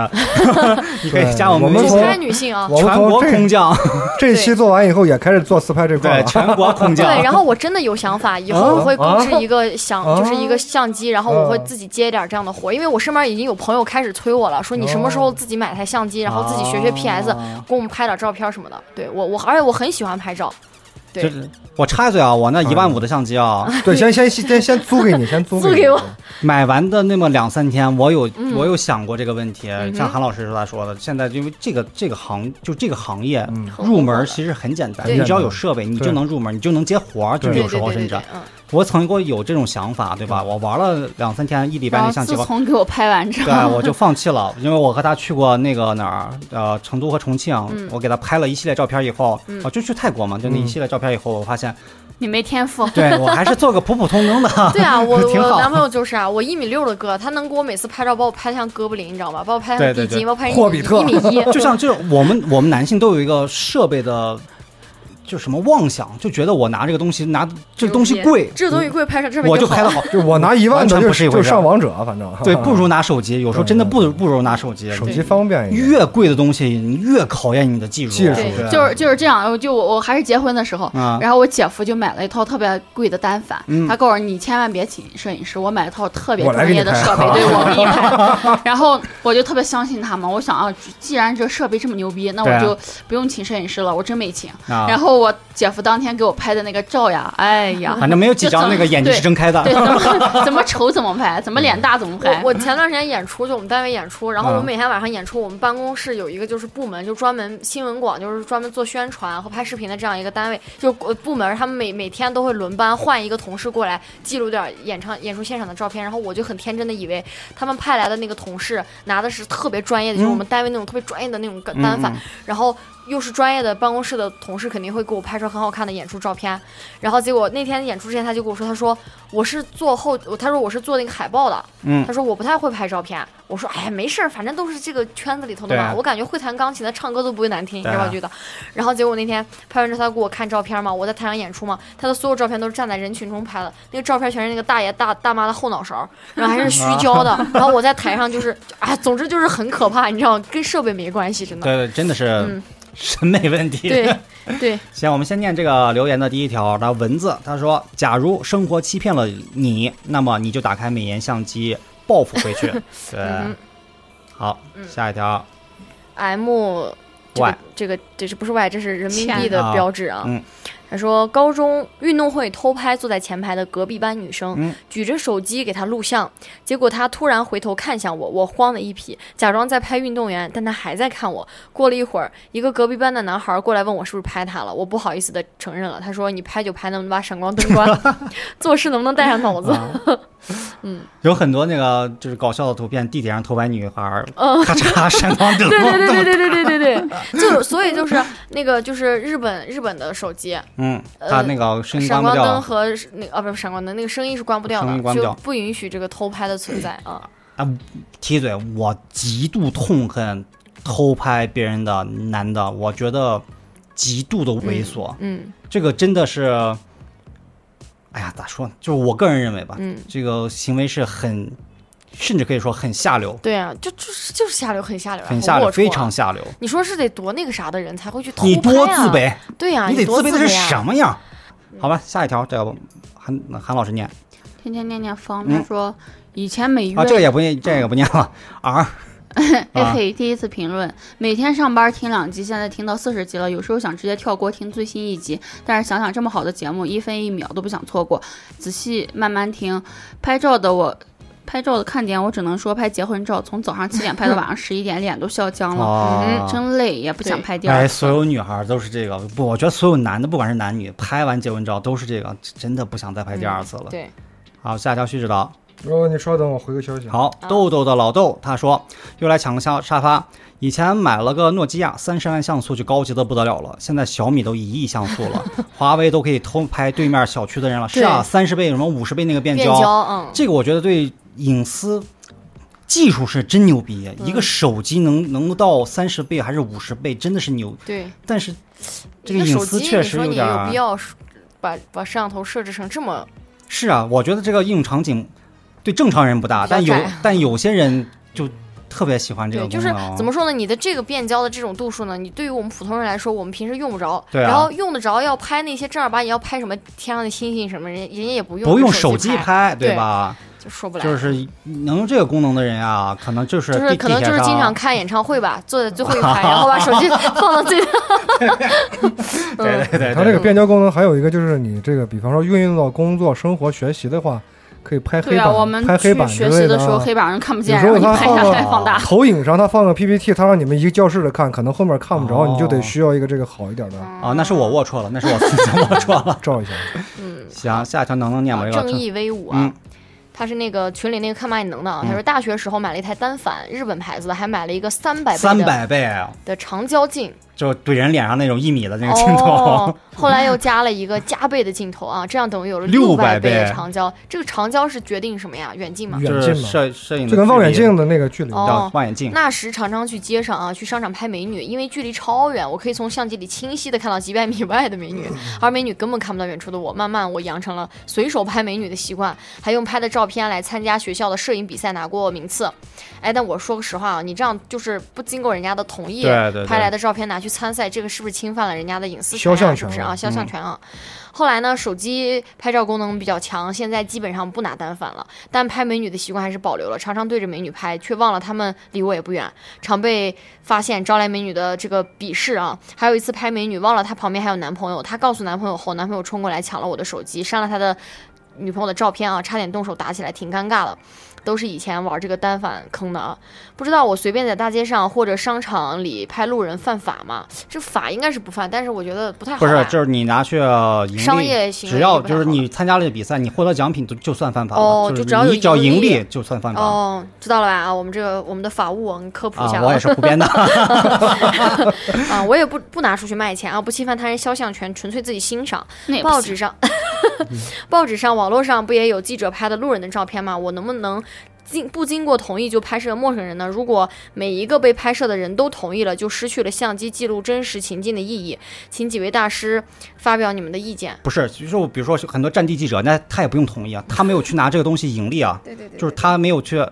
[SPEAKER 1] [laughs] 你可以加我们微信
[SPEAKER 2] 我们
[SPEAKER 3] 拍女性啊。[laughs]
[SPEAKER 1] 全国空降，
[SPEAKER 2] 这期做完以后，也开始做自拍这块。
[SPEAKER 1] 全国空降。
[SPEAKER 3] 对，然后我真的有想法，以后
[SPEAKER 2] 啊
[SPEAKER 3] 我会购置一个相，
[SPEAKER 2] 啊
[SPEAKER 3] 就是一个相机，然后我会
[SPEAKER 2] 啊
[SPEAKER 3] 自己接一点这样的活，因为我身边已经有朋友开始催我了，说你什么时候自己买台相机，然后自己学学 PS，
[SPEAKER 1] 啊
[SPEAKER 3] 给我们拍点照片什么的。对我我而且我很喜欢拍照，对
[SPEAKER 1] 就是我插一嘴啊，我那一万五的相机啊，[laughs]
[SPEAKER 2] 对，先先先先租给你，先租你。[laughs]
[SPEAKER 3] 租给我。
[SPEAKER 1] 买完的那么两三天，我有
[SPEAKER 3] 嗯。
[SPEAKER 1] 我有想过这个问题，
[SPEAKER 3] 嗯
[SPEAKER 1] 像韩老师他说的，现在因为这个这个行就这个行业
[SPEAKER 2] 嗯，
[SPEAKER 1] 入门其实很简单，你只要有设备，你就能入门，你就能接活儿，就
[SPEAKER 2] 对。
[SPEAKER 1] 有时候甚至
[SPEAKER 3] 对对对对对，嗯，
[SPEAKER 1] 我曾经过有这种想法，对吧？我玩了两三天，一礼拜那相机吧，
[SPEAKER 4] 从给我拍完之
[SPEAKER 1] 对，我就放弃了，[laughs] 因为我和他去过那个哪儿，呃，成都和重庆，
[SPEAKER 3] 嗯
[SPEAKER 1] 我给他拍了一系列照片以后，
[SPEAKER 3] 嗯
[SPEAKER 1] 啊，就去泰国嘛，就那一
[SPEAKER 2] 嗯
[SPEAKER 1] 系列照片以后，我发现，
[SPEAKER 4] 你没天赋。
[SPEAKER 1] 对我还是做个普普通通的，[laughs]
[SPEAKER 3] 对啊，我 [laughs] 我男朋友就是啊，我一米六的个，他能给我每次拍照把我拍得像哥布林，你知道吗？把我拍得像
[SPEAKER 1] 对对对
[SPEAKER 3] 地精，把我拍成
[SPEAKER 2] 霍比特
[SPEAKER 3] 一米一。
[SPEAKER 1] 就像这我们我们男性都有一个设备的，就什么妄想，就觉得我拿这个东西拿这个东西贵，
[SPEAKER 3] 这东西贵，拍上这么
[SPEAKER 1] 我就拍的好，
[SPEAKER 2] 就我拿一万
[SPEAKER 1] 完全
[SPEAKER 2] 的就就
[SPEAKER 1] 不是一回事
[SPEAKER 2] 上王者，反正。
[SPEAKER 1] 对，不如拿手机，有时候真的不
[SPEAKER 2] 对
[SPEAKER 1] 不如拿手机，
[SPEAKER 2] 手机方便一点。
[SPEAKER 1] 越贵的东西，你越考验你的技术，
[SPEAKER 2] 技术。
[SPEAKER 4] 就是就是这样，就我我还是结婚的时候，
[SPEAKER 1] 啊，
[SPEAKER 4] 然后我姐夫就买了一套特别贵的单反，
[SPEAKER 1] 嗯。
[SPEAKER 4] 他告诉我你千万别请摄影师，我买一套特别专业的设备，对我给你拍。[laughs] 然后我就特别相信他嘛，我想啊，既然这设备这么牛逼，那我就不用请摄影师了，我真没请。
[SPEAKER 1] 啊。
[SPEAKER 4] 然后我姐夫当天给我拍的那个照呀，哎呀，
[SPEAKER 1] 反正没有几张那个眼睛是睁开的。
[SPEAKER 4] 对，，怎么 [laughs] 怎么丑怎么拍，怎么脸大怎么拍。
[SPEAKER 3] 我我前段时间演出，就我们单位演出，然后我
[SPEAKER 1] 嗯。
[SPEAKER 3] 每天晚上演出，我们办公室有一个就是部门，就专门新闻广，就是专门做宣传和拍视频的这样一个单位，就呃部门，他们每每天都会轮班换一个同事过来记录点演唱演出现场的照片，然后我就很天真的以为他们派来的那个同事拿的是特别专业的，就是我们单位那种特别专业的那种单反，
[SPEAKER 1] 嗯。
[SPEAKER 3] 然后又是专业的办公室的同事，肯定会给我拍出很好看的演出照片。然后结果那天演出之前，他就跟我说，他说我是做后，他说我是做那个海报的，
[SPEAKER 1] 嗯
[SPEAKER 3] 他说我不太会拍照片。我说哎呀没事儿，反正都是这个圈子里头的嘛。
[SPEAKER 1] 对
[SPEAKER 3] 我感觉会弹钢琴的唱歌都不会难听，你知道吧？我觉得。然后结果那天拍完之后，他给我看照片嘛，我在台上演出嘛，他的所有照片都是站在人群中拍的，那个照片全是那个大爷大大妈的后脑勺，然后还是虚焦的，然后我在台上就是哎，总之就是很可怕，你知道吗？跟设备没关系，真的。
[SPEAKER 1] 对对，真的是
[SPEAKER 3] 嗯，
[SPEAKER 1] 审美问题。
[SPEAKER 3] 对对，[laughs]
[SPEAKER 1] 行，我们先念这个留言的第一条的文字。他说：“假如生活欺骗了你，那么你就打开美颜相机报复回去。[laughs] ”对，
[SPEAKER 3] 嗯
[SPEAKER 1] 好，
[SPEAKER 3] 嗯
[SPEAKER 1] 下一条。
[SPEAKER 3] M
[SPEAKER 1] Y
[SPEAKER 3] 这个这是不是 Y？这是人民币的
[SPEAKER 1] 啊
[SPEAKER 3] 标志啊。
[SPEAKER 1] 嗯
[SPEAKER 3] 他说，高中运动会偷拍坐在前排的隔壁班女生，
[SPEAKER 1] 嗯
[SPEAKER 3] 举着手机给她录像，结果她突然回头看向我，我慌了一批，假装在拍运动员，但她还在看我。过了一会儿，一个隔壁班的男孩过来问我是不是拍他了，我不好意思的承认了。他说：“你拍就拍，能不能把闪光灯关了？[laughs] 做事能不能带上脑子？”
[SPEAKER 1] 啊 [laughs] 有很多那个就是搞笑的图片，地铁上偷拍女孩，
[SPEAKER 3] 嗯
[SPEAKER 1] 咔嚓 [laughs] 闪光灯，
[SPEAKER 3] 对对对对对对对对对，[laughs] 就所以就是那个就是日本日本的手机，
[SPEAKER 1] 嗯，
[SPEAKER 3] 呃
[SPEAKER 1] 他那个声音
[SPEAKER 3] 闪光。灯和那个啊不是闪光灯，那个声音是关不掉。的，就不允许这个偷拍的存在啊。
[SPEAKER 1] 提嘴，我极度痛恨偷拍别人的男的，我觉得极度的猥琐，
[SPEAKER 3] 嗯。
[SPEAKER 1] 这个真的是，哎呀，咋说呢？就是我个人认为吧，
[SPEAKER 3] 嗯，
[SPEAKER 1] 这个行为是很，甚至可以说很下流，
[SPEAKER 3] 对啊，就就是就是下流，很下流啊，
[SPEAKER 1] 很下流，非常。下流。
[SPEAKER 3] 你说是得多那个啥的人才会去偷
[SPEAKER 1] 你多自？卑，
[SPEAKER 3] 对呀，
[SPEAKER 1] 你得
[SPEAKER 3] 多
[SPEAKER 1] 自卑的是什么样？好吧，下一条，这个韩韩老师念
[SPEAKER 4] 天天念念方，
[SPEAKER 1] 嗯
[SPEAKER 4] 他说以前每月
[SPEAKER 1] 啊，这个也不念，这个不念了。R
[SPEAKER 4] 哎 [laughs]
[SPEAKER 1] 啊
[SPEAKER 4] 嘿，第一次评论，每天上班听两集，现在听到四十集了，有时候想直接跳过听最新一集，但是想想这么好的节目，一分一秒都不想错过，仔细慢慢听。拍照的我，拍照的看点，我只能说拍结婚照，从早上七点拍到晚上十一点，脸都笑僵了，
[SPEAKER 1] 啊，
[SPEAKER 4] 真累，也不想拍第二次。
[SPEAKER 1] 所有女孩都是这个，不，我觉得所有男的，不管是男女，拍完结婚照都是这个，真的不想再拍第二次了。
[SPEAKER 3] 对，
[SPEAKER 1] 好，下一条旭指导。
[SPEAKER 2] 哦，你稍等，我回个消息。，
[SPEAKER 1] 好，
[SPEAKER 3] 啊
[SPEAKER 1] 豆豆的老豆他说又来抢个沙沙发。以前买了个诺基亚，三十万像素就高级的不得了了，现在小米都一亿像素了，[laughs] 华为都可以偷拍对面小区的人了。是啊，
[SPEAKER 3] 对
[SPEAKER 1] 三十倍什么五十倍那个变
[SPEAKER 3] 变焦，嗯，
[SPEAKER 1] 这个我觉得对隐私技术是真牛逼，
[SPEAKER 3] 嗯
[SPEAKER 1] 一个手机能能到三十倍还是五十倍，真的是牛。
[SPEAKER 3] 对，
[SPEAKER 1] 但是这个隐，私确实有点儿
[SPEAKER 3] 有必要把把摄像头设置成这么
[SPEAKER 1] 是啊，我觉得这个应用场景对正常人不大，但有但有些人就特别喜欢这个
[SPEAKER 3] 对，就是。怎么说呢？你的这个变焦的这种度数呢，你对于我们普通人来说，我们平时用不着。
[SPEAKER 1] 对啊
[SPEAKER 3] 然后用得着要拍那些正儿八经要拍什么天上的星星什么，人人家也不用
[SPEAKER 1] 不用
[SPEAKER 3] 手
[SPEAKER 1] 手机
[SPEAKER 3] 拍，
[SPEAKER 1] 拍，对
[SPEAKER 3] 对
[SPEAKER 1] 吧？
[SPEAKER 3] 就说不来。
[SPEAKER 1] 就是能用这个功能的人啊，可能就是
[SPEAKER 3] 就是可能就是经常。看演唱会吧，坐在最后一排，[laughs] 然后把手机放到最 [laughs]
[SPEAKER 1] 对对对，
[SPEAKER 2] 它这个变焦功能还有一个就是你这个，比方说运用到工作、生活、学习的话，可以拍黑
[SPEAKER 4] 对啊，
[SPEAKER 2] 板、
[SPEAKER 4] 我们
[SPEAKER 2] 拍黑板
[SPEAKER 4] 学习。的时候，黑板上看不见，然后你拍下
[SPEAKER 2] 他放
[SPEAKER 4] 来放大。
[SPEAKER 2] 投影上他放个 PPT，他让你们一个教室的看，可能后面看不着，
[SPEAKER 1] 哦
[SPEAKER 2] 你就得需要一个这个好一点的
[SPEAKER 1] 啊，那是我龌龊了，那是我自己龌龊了。[laughs]
[SPEAKER 2] 照一下。
[SPEAKER 3] 嗯，
[SPEAKER 1] 行，下一条能能念吧？这个
[SPEAKER 3] 正义威武啊。
[SPEAKER 1] 嗯
[SPEAKER 3] 他是那个群里那个看蚂蚁能的他说大学时候买了一台单反，日本牌子的，还买了一个三百倍
[SPEAKER 1] 三
[SPEAKER 3] 的
[SPEAKER 1] 百倍，啊
[SPEAKER 3] 的长焦镜，
[SPEAKER 1] 就怼人脸上那种一米的那个镜头。
[SPEAKER 3] 哦，后来又加了一个加倍的镜头啊，这样等于有了
[SPEAKER 1] 600
[SPEAKER 3] 百倍的长焦。这个长焦是决定什么呀？远近吗？
[SPEAKER 2] 远近嘛，
[SPEAKER 1] 摄摄影
[SPEAKER 2] 就跟望远镜的那个距离。
[SPEAKER 3] 哦
[SPEAKER 1] 叫望远镜。
[SPEAKER 3] 那时常常去街上啊，去商场拍美女，因为距离超远，我可以从相机里清晰的看到几百米外的美女，而美女根本看不到远处的我。慢慢我养成了随手拍美女的习惯，还用拍的照片来参加学校的摄影比赛拿过名次。哎，但我说个实话啊，你这样就是不经过人家的同意
[SPEAKER 1] 对对对
[SPEAKER 3] 拍来的照片拿去参赛，这个是不是侵犯了人家的隐私
[SPEAKER 2] 肖
[SPEAKER 3] 权、啊？
[SPEAKER 2] 像权
[SPEAKER 3] 是不是啊？肖像
[SPEAKER 1] 嗯
[SPEAKER 3] 权啊。后来呢，手机拍照功能比较强，现在基本上不拿单反了，但拍美女的习惯还是保留了，常常对着美女拍，却忘了她们离我也不远，常被发现招来美女的这个鄙视啊。还有一次拍美女，忘了她旁边还有男朋友，她告诉男朋友后，男朋友冲过来抢了我的手机，删了她的女朋友的照片啊，差点动手打起来，挺尴尬的。都是以前玩这个单反坑的啊，不知道我随便在大街上或者商场里拍路人犯法吗？这法应该是不犯，但是我觉得不太好
[SPEAKER 1] 不是，就是你拿去盈利，
[SPEAKER 3] 商业行为
[SPEAKER 1] 只要就是你参加了比赛，你获得奖品就就算犯法了。
[SPEAKER 3] 哦
[SPEAKER 1] 就
[SPEAKER 3] 就是只要有
[SPEAKER 1] 你只要
[SPEAKER 3] 盈利
[SPEAKER 1] 就算犯法。
[SPEAKER 3] 哦，知道了吧？啊，我们这个我们的法务，你科普一下
[SPEAKER 1] 啊，我也是胡编的。[laughs]
[SPEAKER 3] 啊，我也不不拿出去卖钱啊，不侵犯他人肖像权，纯粹自己欣赏。报纸上，[laughs] 报纸上、网络上不也有记者拍的路人的照片吗？我能不能经不经过同意就拍摄陌生人呢？如果每一个被拍摄的人都同意了，就失去了相机记录真实情境的意义。请几位大师发表你们的意见。
[SPEAKER 1] 不是，就是我比如说很多战地记者，那他也不用同意啊，他没有去拿这个东西盈利啊，
[SPEAKER 3] 对对对
[SPEAKER 1] 就是他没有去，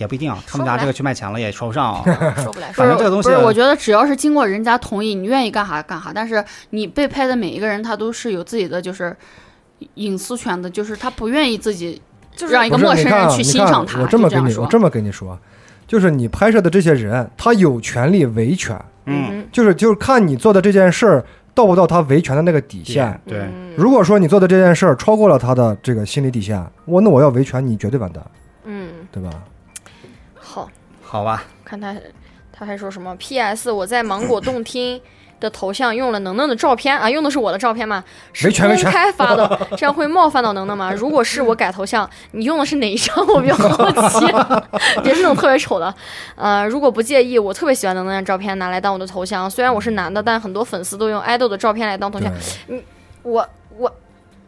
[SPEAKER 1] 也不一定啊，他们拿这个去卖钱了也说不上啊。[laughs]
[SPEAKER 3] 说不来，
[SPEAKER 1] 反正这个东西
[SPEAKER 4] 不是，我觉得只要是经过人家同意，你愿意干啥干啥。但是你被拍的每一个人，他都是有自己的就是隐私权的，就是他不愿意自己
[SPEAKER 3] 就是
[SPEAKER 4] 让一个陌生人去欣赏他。
[SPEAKER 2] 我这么跟你，
[SPEAKER 4] 说
[SPEAKER 2] 我这么跟你说，就是你拍摄的这些人，他有权利维权，
[SPEAKER 1] 嗯，
[SPEAKER 2] 就是就是看你做的这件事儿到不到他维权的那个底线。
[SPEAKER 1] 对，
[SPEAKER 3] 嗯
[SPEAKER 2] 如果说你做的这件事儿超过了他的这个心理底线，我那我要维权，你绝对完蛋，
[SPEAKER 3] 嗯，
[SPEAKER 2] 对吧？
[SPEAKER 3] 好。
[SPEAKER 1] 吧，
[SPEAKER 3] 看他，他还说什么？P.S. 我在芒果动听的头像用了能能的照片啊，用的是我的照片吗？是公开发的，[laughs] 这样会冒犯到能能吗？如果是我改头像，你用的是哪一张？我比较好奇，[laughs] 别是那种特别丑的。呃，如果不介意，我特别喜欢能能的照片拿来当我的头像。虽然我是男的，但很多粉丝都用爱豆的照片来当头像。你。，我我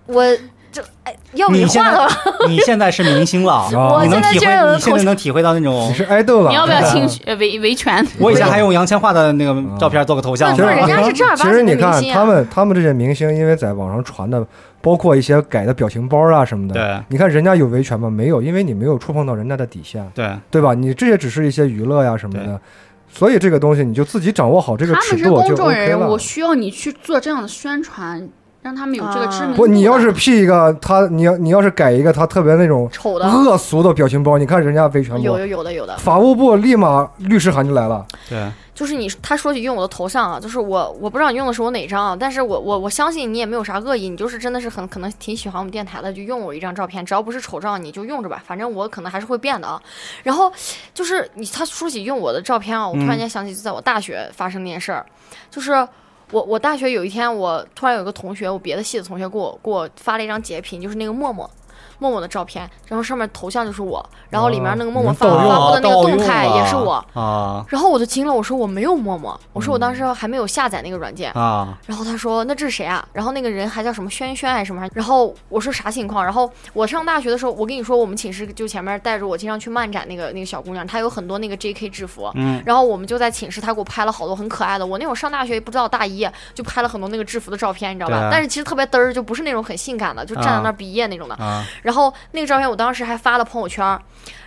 [SPEAKER 3] 我这哎，要不
[SPEAKER 1] 你
[SPEAKER 3] 换了吧？[laughs]
[SPEAKER 1] 你现在是明星了，
[SPEAKER 2] 我
[SPEAKER 1] 你能体会，你现在能体会到那
[SPEAKER 2] 你
[SPEAKER 1] 种。
[SPEAKER 2] 是爱豆了，
[SPEAKER 4] 你要不要
[SPEAKER 2] 对吧
[SPEAKER 4] 侵呃维维权？
[SPEAKER 1] 我以前还用杨千嬅的那个照片做个头像
[SPEAKER 3] 不是。人家是正儿八经的
[SPEAKER 2] 其实你看他们他们这些明星，因为在网上传的，包括一些改的表情包啊什么的，
[SPEAKER 1] 对
[SPEAKER 2] 你看人家有维权吗？没有，因为你没有触碰到人家的底线，
[SPEAKER 1] 对，
[SPEAKER 2] 对吧？你这些只是一些娱乐呀什么的，所以这个东西你就自己掌握好这个
[SPEAKER 4] 他们是
[SPEAKER 2] 尺度就
[SPEAKER 4] 公众人我。需要你去做这样的宣传，让他们有这个知名。
[SPEAKER 2] 不，你要是 P 一个他，你要你要是改一个他特别那种
[SPEAKER 3] 丑的，
[SPEAKER 2] 恶俗的表情包，你看人家维权不？
[SPEAKER 3] 有有有的有的。
[SPEAKER 2] 法务部立马律师函就来了。
[SPEAKER 1] 对，
[SPEAKER 3] 就是你，他说起用我的头像啊，就是我，我不知道你用的是我哪张啊，但是我我我相信你也没有啥恶意，你就是真的是很可能挺喜欢我们电台的，就用我一张照片，只要不是丑照你就用着吧，反正我可能还是会变的啊。然后就是你，他说起用我的照片啊，我突然间想起就在我大学发生那件事儿，就是。我我大学有一天，我突然有个同学，我别的系的同学给我给我发了一张截屏，就是那个陌陌。默默的照片，然后上面头像就是我，然后里面那个默默发
[SPEAKER 2] 哦
[SPEAKER 3] 发布的那个动态也是我，
[SPEAKER 1] 啊
[SPEAKER 3] 然后我就惊了，我说我没有陌陌，我说我当时还没有下载那个软件。
[SPEAKER 1] 啊！
[SPEAKER 3] 然后他说那这是谁啊？然后那个人还叫什么轩轩还是什么？然后我说啥情况？然后我上大学的时候，我跟你说我们寝室就前面带着我经常去漫展那个那个小姑娘，她有很多那个 JK 制服。
[SPEAKER 1] 嗯，
[SPEAKER 3] 然后我们就在寝室，她给我拍了好多很可爱的。我那会儿上大学不知道大一，就拍了很多那个制服的照片，你知道吧？
[SPEAKER 1] 啊
[SPEAKER 3] 但是其实特别嘚儿，就不是那种很性感的，就站在那儿毕业那种的。
[SPEAKER 1] 啊，
[SPEAKER 3] 然后那个照片我当时还发了朋友圈，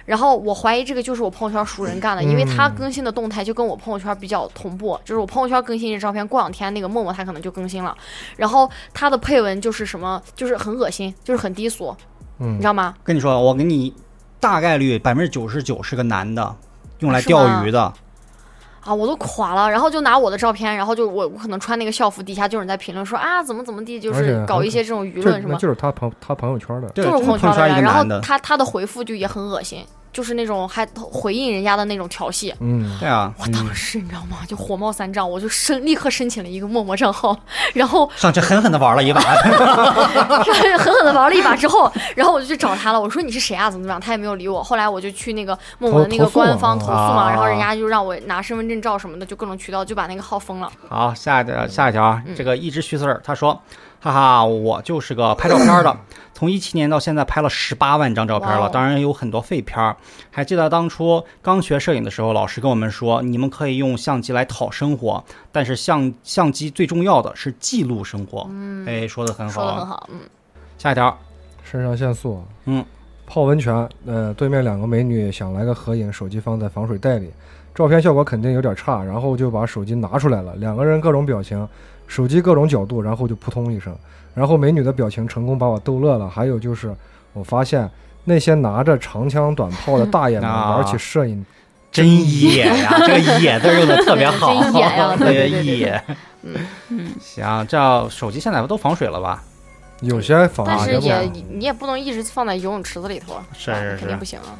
[SPEAKER 3] 然后我怀疑这个就是我朋友圈熟人干的，因为他更新的动态就跟我朋友圈比较同步，就是我朋友圈更新这照片，过两天那个陌陌他可能就更新了，然后他的配文就是什么，就是很恶心，就是很低俗，嗯你
[SPEAKER 2] 嗯
[SPEAKER 3] 知，道吗？
[SPEAKER 1] 跟你说，我给你大概率百分之九十九是个男的，用来钓鱼的。
[SPEAKER 3] 啊，我都垮了，然后就拿我的照片，然后就我我可能穿那个校服，底下就有人在评论说啊怎么怎么地，就是搞一些这种舆论什么，
[SPEAKER 2] 就是他朋他朋友圈的，
[SPEAKER 3] 就是
[SPEAKER 1] 真
[SPEAKER 3] 朋友圈的然后，他他的回复就也很恶心，就是那种还回应人家的那种调戏。
[SPEAKER 2] 嗯，
[SPEAKER 1] 对啊，
[SPEAKER 3] 我当时你知道吗？就火冒三丈，我就申立刻申请了一个陌陌账号，然后
[SPEAKER 1] 上去狠狠的玩了一把，[laughs]
[SPEAKER 3] 狠狠的玩了一把之后，然后我就去找他了。我说你是谁啊？怎么怎么样？他也没有理我。后来我就去那个陌陌的那个官方
[SPEAKER 2] 啊
[SPEAKER 3] 投诉嘛，
[SPEAKER 1] 啊
[SPEAKER 3] 然后人家就让我拿身份证照什么的，就各种渠道就把那个号封了。
[SPEAKER 1] 好，下一条下一条这个一只虚字儿，他说，哈哈，我就是个拍照片儿的，[clears throat] 从一七年到现在拍了十八万张照片了，当然有很多废片儿。还记得当初刚学摄影的时候，老师跟我们说，你们可以用相机来讨生活，但是相相机最重要的是记录生活。嗯，哎，说的很好啊。
[SPEAKER 3] 说的很好，嗯，
[SPEAKER 1] 下一条，
[SPEAKER 2] 肾上腺素，
[SPEAKER 1] 嗯，
[SPEAKER 2] 泡温泉，呃，对面两个美女想来个合影，手机放在防水袋里，照片效果肯定有点差，然后就把手机拿出来了，两个人各种表情，手机各种角度，然后就扑通一声，然后美女的表情成功把我逗乐了。还有就是，我发现那些拿着长枪短炮的大爷们
[SPEAKER 1] 啊
[SPEAKER 2] 玩起摄影，
[SPEAKER 1] 真野呀，这个 [laughs] 野字儿用的特别好，
[SPEAKER 3] 真野呀对对对对
[SPEAKER 1] 野。
[SPEAKER 4] 嗯，
[SPEAKER 1] 行，这手机现在不都防水了吧？
[SPEAKER 2] 有些防
[SPEAKER 3] 但
[SPEAKER 2] 啊，要不
[SPEAKER 3] 是也你也不能一直放在游泳池子里头，吧
[SPEAKER 1] 是是是
[SPEAKER 3] 肯定不行啊。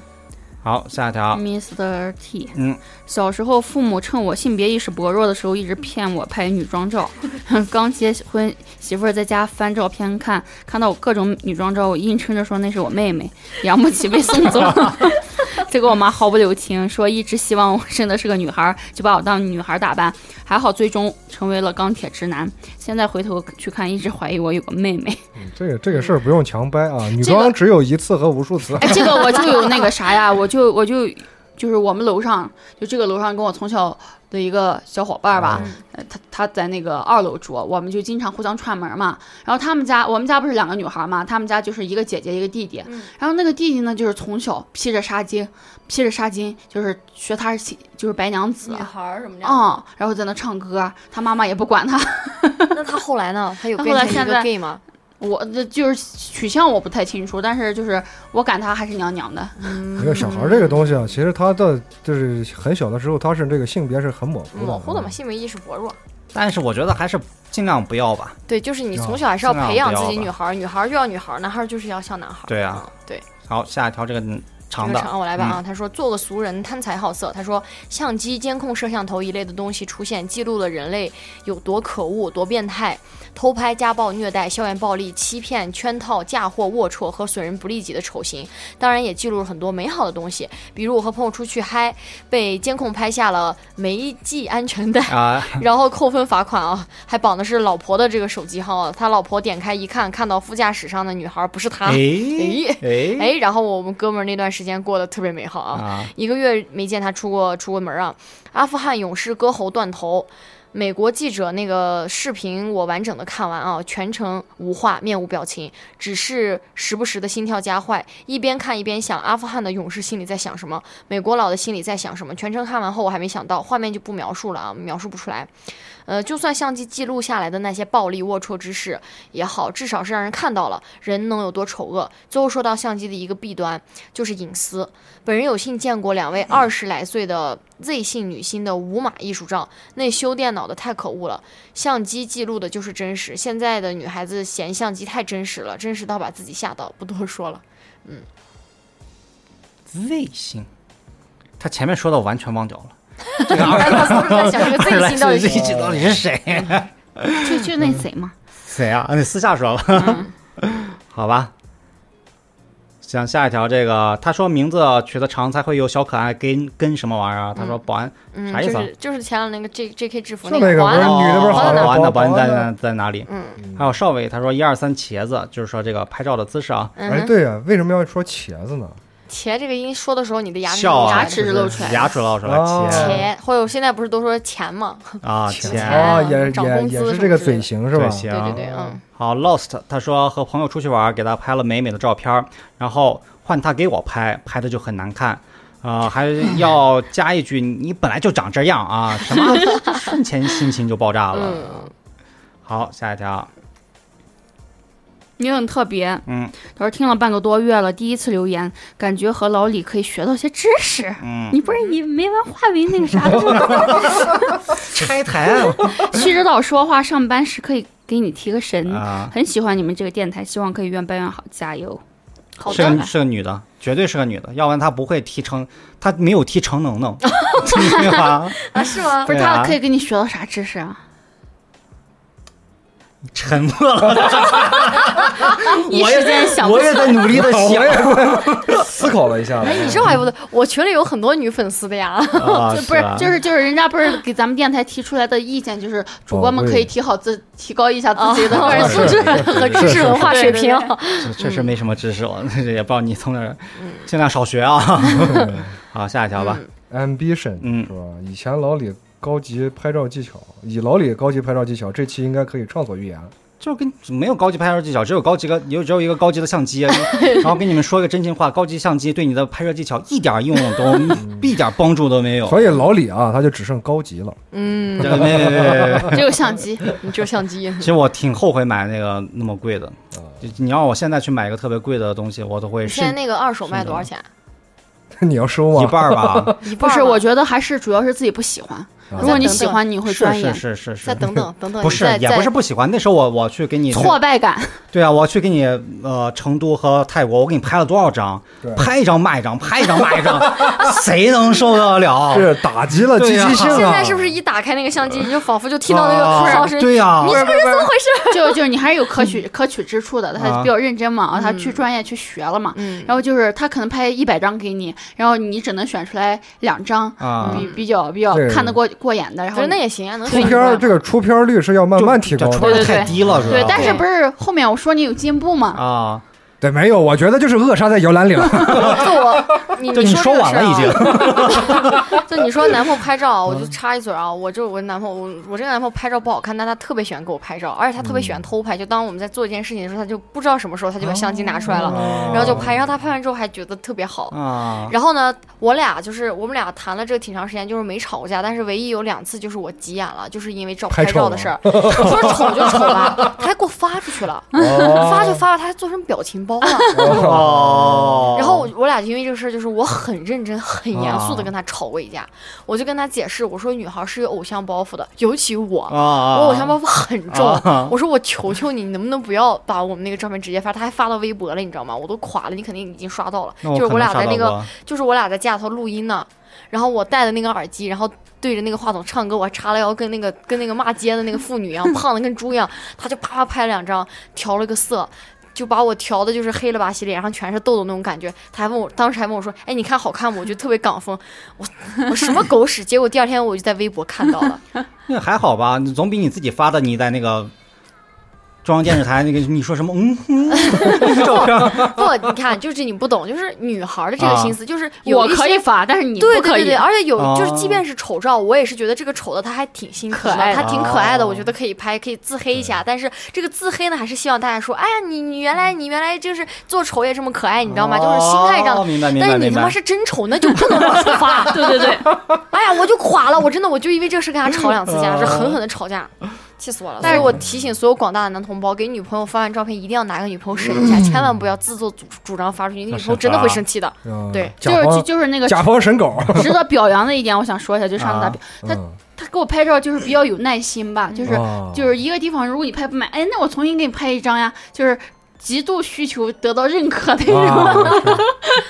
[SPEAKER 1] 好，下一条
[SPEAKER 4] ，Mr. T，
[SPEAKER 1] 嗯，
[SPEAKER 4] 小时候父母趁我性别意识薄弱的时候，一直骗我拍女装照。[laughs] 刚结婚，媳妇儿在家翻照片看，看到我各种女装照，我硬撑着说那是我妹妹，养不起被送走了。[laughs] 结果我妈毫不留情，说一直希望我生的是个女孩儿，就把我当女孩儿打扮。还好最终成为了钢铁直男。现在回头去看，一直怀疑我有个妹妹。
[SPEAKER 2] 嗯这个这个事儿不用强掰啊，女装只有一次和无数次。
[SPEAKER 4] 哎，这个我就有那个啥呀，我就我就就是我们楼上就这个楼上跟我从小的一个小伙伴吧，他他在那个二楼住，我们就经常互相串门嘛。然后他们家我们家不是两个女孩嘛，他们家就是一个姐姐一个弟弟。
[SPEAKER 3] 嗯
[SPEAKER 4] 然后那个弟弟呢，就是从小披着纱巾，披着纱巾，就是学他是就是白娘子。
[SPEAKER 3] 孩什么的
[SPEAKER 4] 嗯，然后在那唱歌，他妈妈也不管他。
[SPEAKER 3] 那他后来呢？他有 gay 吗？
[SPEAKER 4] 我的就是取向我不太清楚，但是就是我感他还是娘娘的。
[SPEAKER 3] 嗯
[SPEAKER 2] 没有小孩儿这个东西啊，其实他的就是很小的时候，他是这个性别是很模糊的，
[SPEAKER 3] 模糊的嘛，性别意识薄弱。
[SPEAKER 1] 但是我觉得还是尽量不要吧。
[SPEAKER 3] 对，就是你从小还是要培养自己女孩儿，女孩儿就要女孩儿，男孩儿就是要像男孩儿。
[SPEAKER 1] 对啊
[SPEAKER 3] 嗯，对，
[SPEAKER 1] 好，下一条这个长的，
[SPEAKER 3] 这个长我来吧啊。他说做个俗人，贪财好色。他说相机、监控、摄像头一类的东西出现，记录了人类有多可恶、多变态，偷拍、家暴、虐待、校园暴力、欺骗、圈套、嫁祸、龌龊和损人不利己的丑行。当然也记录了很多美好的东西，比如我和朋友出去嗨，被监控拍下了没系安全带。
[SPEAKER 1] 啊，
[SPEAKER 3] 然后扣分罚款啊，[laughs] 还绑的是老婆的这个手机号啊，他老婆点开一看，看到副驾驶上的女孩不是他，
[SPEAKER 1] 哎 [laughs]
[SPEAKER 3] 哎
[SPEAKER 1] 哎
[SPEAKER 3] 哎，然后我们哥们儿那段时间过得特别美好啊，
[SPEAKER 1] 啊，
[SPEAKER 3] 一个月没见他出过出过门啊。阿富汗勇士割喉断头，美国记者那个视频我完整的看完啊，全程无话，面无表情，只是时不时的心跳加快，一边看一边想阿富汗的勇士心里在想什么，美国佬的心里在想什么。全程看完后我还没想到，画面就不描述了啊，描述不出来。呃，就算相机记录下来的那些暴力龌龊之事也好，至少是让人看到了人能有多丑恶。最后说到相机的一个弊端，就是隐私。本人有幸见过两位二十来岁的 Z 姓女星的无码艺术照，那修电脑的太可恶了。相机记录的就是真实，现在的女孩子嫌相机太真实了，真实到把自己吓到。不多说了
[SPEAKER 1] ，Z 星，他前面说的我完全忘掉了。[laughs]
[SPEAKER 3] 这个二十来岁在想这个 Z 星到底是
[SPEAKER 1] 星到底是谁？[laughs]
[SPEAKER 4] 就就那谁嘛，
[SPEAKER 1] 谁啊？你私下说吧，[laughs] 好吧。行，下一条，这个他说名字取得长才会有小可爱跟跟什么玩意儿啊？他说保安
[SPEAKER 3] 嗯，
[SPEAKER 1] 啥意思啊
[SPEAKER 3] 就是就是前两那个 J J K 制服
[SPEAKER 2] 那个
[SPEAKER 3] 个保安
[SPEAKER 2] 不是女的不是
[SPEAKER 3] 保安
[SPEAKER 2] 好
[SPEAKER 1] 保安的保安在
[SPEAKER 2] 保安的
[SPEAKER 1] 在哪里？
[SPEAKER 3] 嗯
[SPEAKER 1] 还有少伟，他说一二三茄子，就是说这个拍照的姿势啊。
[SPEAKER 2] 哎，对呀、为什么要说茄子呢？
[SPEAKER 3] 茄这个音说的时候，你的牙齿
[SPEAKER 1] 笑啊，
[SPEAKER 4] 牙齿是露出来的
[SPEAKER 1] 牙齿露出来，
[SPEAKER 2] 哦
[SPEAKER 1] 茄
[SPEAKER 3] 茄，或者现在不是都说钱吗？
[SPEAKER 1] 啊 [laughs]
[SPEAKER 3] 钱
[SPEAKER 1] 茄。
[SPEAKER 2] 啊，也
[SPEAKER 3] 涨工资
[SPEAKER 2] 也也是这个嘴型是吧
[SPEAKER 1] 对
[SPEAKER 3] 对对，嗯，
[SPEAKER 1] 好，Lost，他说和朋友出去玩，给他拍了美美的照片，然后换他给我拍，拍的就很难看，啊，还要加一句你本来就长这样啊，[laughs] 什么瞬间心情就爆炸了。
[SPEAKER 3] 嗯
[SPEAKER 1] 好，下一条，
[SPEAKER 4] 你很特别。
[SPEAKER 1] 嗯
[SPEAKER 4] 他说听了半个多月了，第一次留言，感觉和老李可以学到些知识。
[SPEAKER 1] 嗯，
[SPEAKER 4] 你不是以没文化为那个啥的吗？[laughs]
[SPEAKER 1] 拆台 [laughs]
[SPEAKER 4] 旭指导说话，上班时可以给你提个神。
[SPEAKER 1] 啊，
[SPEAKER 4] 很喜欢你们这个电台，希望可以愿办愿好，加油！
[SPEAKER 3] 好的
[SPEAKER 1] 是个，是个女的，绝对是个女的，要不然她不会提成，她没有提成能能，[laughs] 对吧？
[SPEAKER 3] 啊，是吗
[SPEAKER 4] 不？是
[SPEAKER 1] 对啊
[SPEAKER 4] 他可以给你学到啥知识啊？
[SPEAKER 1] 沉默了，[laughs]
[SPEAKER 4] 一时间想不
[SPEAKER 1] 我
[SPEAKER 4] 起来。
[SPEAKER 1] 也在努力的
[SPEAKER 2] 我
[SPEAKER 1] 想
[SPEAKER 2] 也思考了一下，
[SPEAKER 3] 哎，你这还不对，我群里有很多女粉丝的呀。
[SPEAKER 1] 啊，
[SPEAKER 4] 不是
[SPEAKER 1] 吧，
[SPEAKER 4] 就是就是人家不是给咱们电台提出来的意见，就是主播们可以提好自提高一下自己的个人
[SPEAKER 3] 啊
[SPEAKER 4] 素质。
[SPEAKER 3] 和知识文化水平。[laughs]
[SPEAKER 1] 确实没什么知识了，[laughs] 也不知道你从哪儿，尽量少学啊。好，下一条吧。
[SPEAKER 2] ambition
[SPEAKER 1] 嗯
[SPEAKER 2] 是吧？以前老李高级拍照技巧，以老李高级拍照技巧，这期应该可以畅所欲言。
[SPEAKER 1] 就是跟没有高级拍摄技巧，只有高级个有只有一个高级的相机，[laughs] 然后跟你们说一个真心话，高级相机对你的拍摄技巧一点用都 [laughs] 一点帮助都没有。
[SPEAKER 2] 所以老李啊，他就只剩高级了。
[SPEAKER 3] 嗯，
[SPEAKER 1] 这个没没没没没
[SPEAKER 4] 只有相机，
[SPEAKER 3] 你只有相机。[laughs]
[SPEAKER 1] 其实我挺后悔买那个那么贵的，你要我现在去买一个特别贵的东西，我都会
[SPEAKER 3] 现在那个二手卖多少钱？
[SPEAKER 2] 你要收吗？
[SPEAKER 1] 一半吧。
[SPEAKER 3] 一半儿吧
[SPEAKER 4] 不是，我觉得还是主要是自己不喜欢。
[SPEAKER 2] 啊
[SPEAKER 4] 如果你喜欢，你会
[SPEAKER 1] 是
[SPEAKER 4] 钻研
[SPEAKER 1] 是。是是是，
[SPEAKER 3] 再等等 [laughs] 等等，
[SPEAKER 1] 不是也不是不喜欢，那时候我我去给你
[SPEAKER 4] 挫败感，
[SPEAKER 1] 对啊，我去给你呃成都和泰国，我给你拍了多少张
[SPEAKER 2] 对？
[SPEAKER 1] 拍一张骂一张，拍一张骂一张，[laughs] 谁能受得了？
[SPEAKER 2] 是打击了积极性啊！
[SPEAKER 3] 现在是不是一打开那个相机，你就仿佛就听到那个
[SPEAKER 1] 啊
[SPEAKER 3] 放声？
[SPEAKER 1] 对呀、
[SPEAKER 3] 你这个人怎么回事？
[SPEAKER 4] 就就是你还是有可取可取之处的。他
[SPEAKER 1] 啊
[SPEAKER 4] 比较认真嘛，啊，他
[SPEAKER 3] 嗯
[SPEAKER 4] 去专业去学了嘛。
[SPEAKER 3] 嗯，
[SPEAKER 4] 然后就是他可能拍一百张给你，然后你只能选出来两张
[SPEAKER 1] 啊
[SPEAKER 4] 比比较比较看得过过眼的，然后
[SPEAKER 3] 那也行啊，能
[SPEAKER 2] 出片儿这个出片儿率是要慢慢提高的。
[SPEAKER 1] 太低了，
[SPEAKER 4] 对，但是不是后面我说你有进步吗？
[SPEAKER 1] 啊，
[SPEAKER 2] 对，没有，我觉得就是扼杀在摇篮里了。[laughs]
[SPEAKER 3] 就我，你
[SPEAKER 1] 就你说晚了已经
[SPEAKER 3] 事儿啊。[laughs] 就你说男朋友拍照啊，我就插一嘴啊，我就我男朋友，我我这个男朋友拍照不好看，但他特别喜欢给我拍照，而且他特别喜欢偷拍。就当我们在做一件事情的时候，他就不知道什么时候他就把相机拿出来了，
[SPEAKER 1] 哦
[SPEAKER 3] 然后就拍，然后他拍完之后还觉得特别好。
[SPEAKER 1] 啊，
[SPEAKER 3] 然后呢，我俩就是我们俩谈了这个挺长时间，就是没吵过架，但是唯一有两次就是我急眼了，就是因为照
[SPEAKER 2] 拍
[SPEAKER 3] 照的事儿。我说丑就丑吧，他还给我发出去了，发就发了，他还做成表情包了。[laughs]
[SPEAKER 1] 哦，
[SPEAKER 3] 然后我我俩就因为这个事儿，就是我很认真、很严肃的跟他吵过一架。我就跟他解释，我说女孩是有偶像包袱的，尤其我。
[SPEAKER 1] 啊，
[SPEAKER 3] 我偶像包袱很重，
[SPEAKER 1] 啊 [laughs]
[SPEAKER 3] 我说我求求你，你能不能不要把我们那个照片直接发？他还发到微博了，你知道吗？我都垮了，你肯定已经刷到了。就是我俩在那个就是我俩在架头录音呢，然后我戴的那个耳机，然后对着那个话筒唱歌，我还叉了腰，跟那个跟那个骂街的那个妇女一样，[laughs] 胖的跟猪一样，他就啪啪拍了两张，调了个色。就把我调的就是黑了吧唧，脸上全是痘痘那种感觉。他还问我，当时还问我说：“哎，你看好看不？”我就特别港风。我我什么狗屎！结果第二天我就在微博看到了。[laughs]
[SPEAKER 1] 那还好吧，你总比你自己发的你在那个中央电视台那个你说什么嗯 [laughs] 照片
[SPEAKER 3] 不，你看，就是你不懂，就是女孩的这个心思，就是有
[SPEAKER 4] 我
[SPEAKER 3] 一些
[SPEAKER 4] 可以发，但是你不可以。
[SPEAKER 3] 对对对对，而且有
[SPEAKER 1] 哦
[SPEAKER 3] 就是，即便是丑照，我也是觉得这个丑的他还挺心
[SPEAKER 4] 可爱的
[SPEAKER 3] 他挺可爱的，
[SPEAKER 1] 哦
[SPEAKER 3] 我觉得可以拍，可以自黑一下。但是这个自黑呢，还是希望大家说，哎呀，你你原来你原来就是做丑也这么可爱，你知道吗？就是心态上
[SPEAKER 1] 哦。明白明
[SPEAKER 3] 但
[SPEAKER 1] 白明白。
[SPEAKER 3] 是你他妈是真丑，那就不能往出发。
[SPEAKER 4] 对 [laughs] 对对，[laughs]
[SPEAKER 3] 哎呀，我就垮了，我真的我就因为这事跟他吵两次架，
[SPEAKER 1] 哦
[SPEAKER 3] 是狠狠的吵架，气死我了。但是我提醒所有广大的男同胞，给女朋友发完照片一定要拿个女朋友审一下，千万不要自作主主张发出去，你女朋友真的会生气的。
[SPEAKER 2] 嗯
[SPEAKER 3] 对
[SPEAKER 4] 就是就就是那个
[SPEAKER 2] 甲方审稿，
[SPEAKER 4] 值得表扬的一点，我想说一下，就上次他
[SPEAKER 1] 啊
[SPEAKER 4] 他
[SPEAKER 2] 嗯
[SPEAKER 4] 他给我拍照就是比较有耐心吧，就是
[SPEAKER 2] 哦
[SPEAKER 4] 就是一个地方，如果你拍不满，哎，那我重新给你拍一张呀，就是极度需求得到认可的那种。
[SPEAKER 2] 啊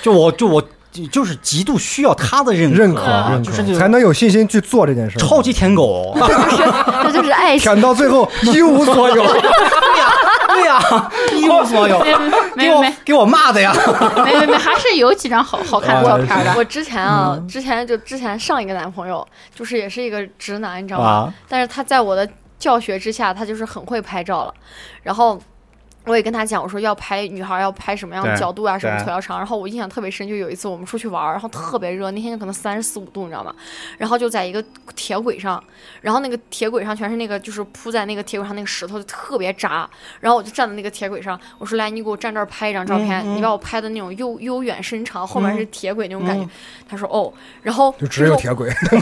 [SPEAKER 1] 就我就我就就是极度需要他的认
[SPEAKER 2] 认可
[SPEAKER 1] 啊
[SPEAKER 2] 认可，
[SPEAKER 1] 就是那
[SPEAKER 2] 才能有信心去做这件事。
[SPEAKER 1] 超级舔狗。[laughs]
[SPEAKER 3] 这就是爱情。
[SPEAKER 2] 舔到最后 [laughs] 一无所有。
[SPEAKER 1] 对呀，一无所有，
[SPEAKER 4] 没
[SPEAKER 1] 给我
[SPEAKER 4] 没没
[SPEAKER 1] 给我骂的呀。
[SPEAKER 4] 没没没，还是有几张好好看的照片的。
[SPEAKER 3] 我之前啊，之前就之前上一个男朋友，就是也是一个直男，你知道吗？
[SPEAKER 1] 啊
[SPEAKER 3] 但是他在我的教学之下，他就是很会拍照了。然后我也跟他讲，我说要拍女孩要拍什么样的角度啊，什么
[SPEAKER 1] 对
[SPEAKER 3] 腿要长。然后我印象特别深，就有一次我们出去玩，然后特别热，那天可能三十四五度，你知道吗？然后就在一个铁轨上，然后那个铁轨上全是那个就是铺在那个铁轨上那个石头，就特别扎。然后我就站在那个铁轨上，我说来，你给我站这儿拍一张照片，你把我拍的那种悠悠远深长，后面
[SPEAKER 1] 嗯
[SPEAKER 3] 是铁轨那种感觉。
[SPEAKER 1] 嗯
[SPEAKER 3] 他说哦，然后
[SPEAKER 2] 就只有铁轨，[laughs]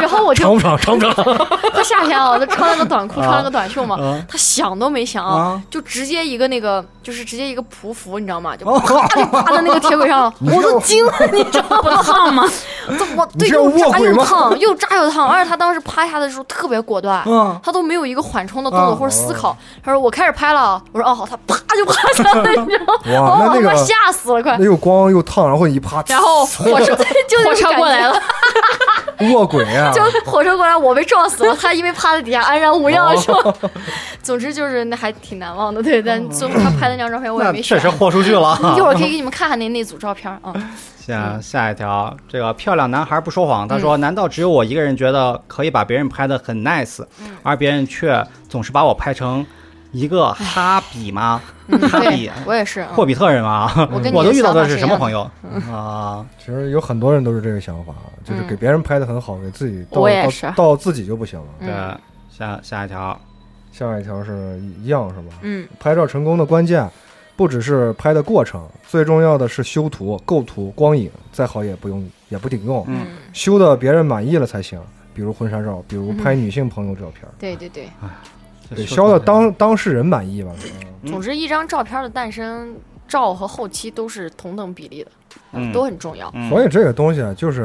[SPEAKER 3] 然后我就
[SPEAKER 2] 长不长？长不长？[laughs]
[SPEAKER 3] 他夏天啊，他穿了个短裤，
[SPEAKER 1] 啊
[SPEAKER 3] 穿了个短袖嘛，
[SPEAKER 1] 啊
[SPEAKER 3] 他想都没想啊，
[SPEAKER 1] 啊
[SPEAKER 3] 就直接一个那个就是直接一个匍匐，你知道吗？就啪就 [laughs] 趴在那个铁轨上，我都惊了，你知道吗？
[SPEAKER 4] 烫吗？[laughs]
[SPEAKER 3] 我对
[SPEAKER 2] 你是要
[SPEAKER 3] 又扎又烫，又扎又烫，而且他当时趴下的时候特别果断，
[SPEAKER 1] 嗯，
[SPEAKER 3] 他都没有一个缓冲的动作
[SPEAKER 1] 啊
[SPEAKER 3] 或者思考。他说我开始拍了啊，我说哦好，他啪就趴下了，你知道吗？
[SPEAKER 2] 哇，那个
[SPEAKER 3] 我吓死了，快
[SPEAKER 2] 那！又光又烫，然后一趴，
[SPEAKER 3] 然后火车 [laughs] 就
[SPEAKER 4] 火车过来了，
[SPEAKER 2] 卧轨啊！[laughs]
[SPEAKER 3] 就火车过来，我被撞死了，他因为趴在底下安然无恙，是吧？[laughs] 总之就是那还挺难忘的，对。但最后他拍的那张照片我也没选
[SPEAKER 1] 确实，豁出去了。[laughs]
[SPEAKER 3] 一会儿可以给你们看看那那组照片啊。
[SPEAKER 1] 下下一条，这个漂亮男孩不说谎，他说：“难道只有我一个人觉得可以把别人拍的很 nice，而别人却总是把我拍成一个哈比吗？
[SPEAKER 3] 嗯，
[SPEAKER 1] 哈比，
[SPEAKER 3] 我也是。嗯
[SPEAKER 1] 霍比特人吗？
[SPEAKER 3] 我跟你 [laughs]
[SPEAKER 1] 我都遇到的是什么朋友啊？
[SPEAKER 2] 其实有很多人都是这个想法，就是
[SPEAKER 3] 嗯
[SPEAKER 2] 给别人拍的很好，给自己到到
[SPEAKER 4] 我也是
[SPEAKER 2] 到自己就不行了。
[SPEAKER 1] 对
[SPEAKER 3] 嗯，
[SPEAKER 1] 下下一条，
[SPEAKER 2] 下一条是一样是吧？
[SPEAKER 3] 嗯，
[SPEAKER 2] 拍照成功的关键不只是拍的过程，最重要的是修图、构图、光影，再好也不用也不顶用，
[SPEAKER 1] 嗯，
[SPEAKER 2] 修的别人满意了才行。比如婚纱照，比如拍女性朋友照片，
[SPEAKER 3] 对对对。
[SPEAKER 2] 得消的当当事人满意吧。
[SPEAKER 1] 嗯
[SPEAKER 3] 总之，一张照片的诞生，照和后期都是同等比例的，
[SPEAKER 1] 嗯
[SPEAKER 3] 都很重要。
[SPEAKER 1] 嗯
[SPEAKER 2] 所以这个东西啊，就是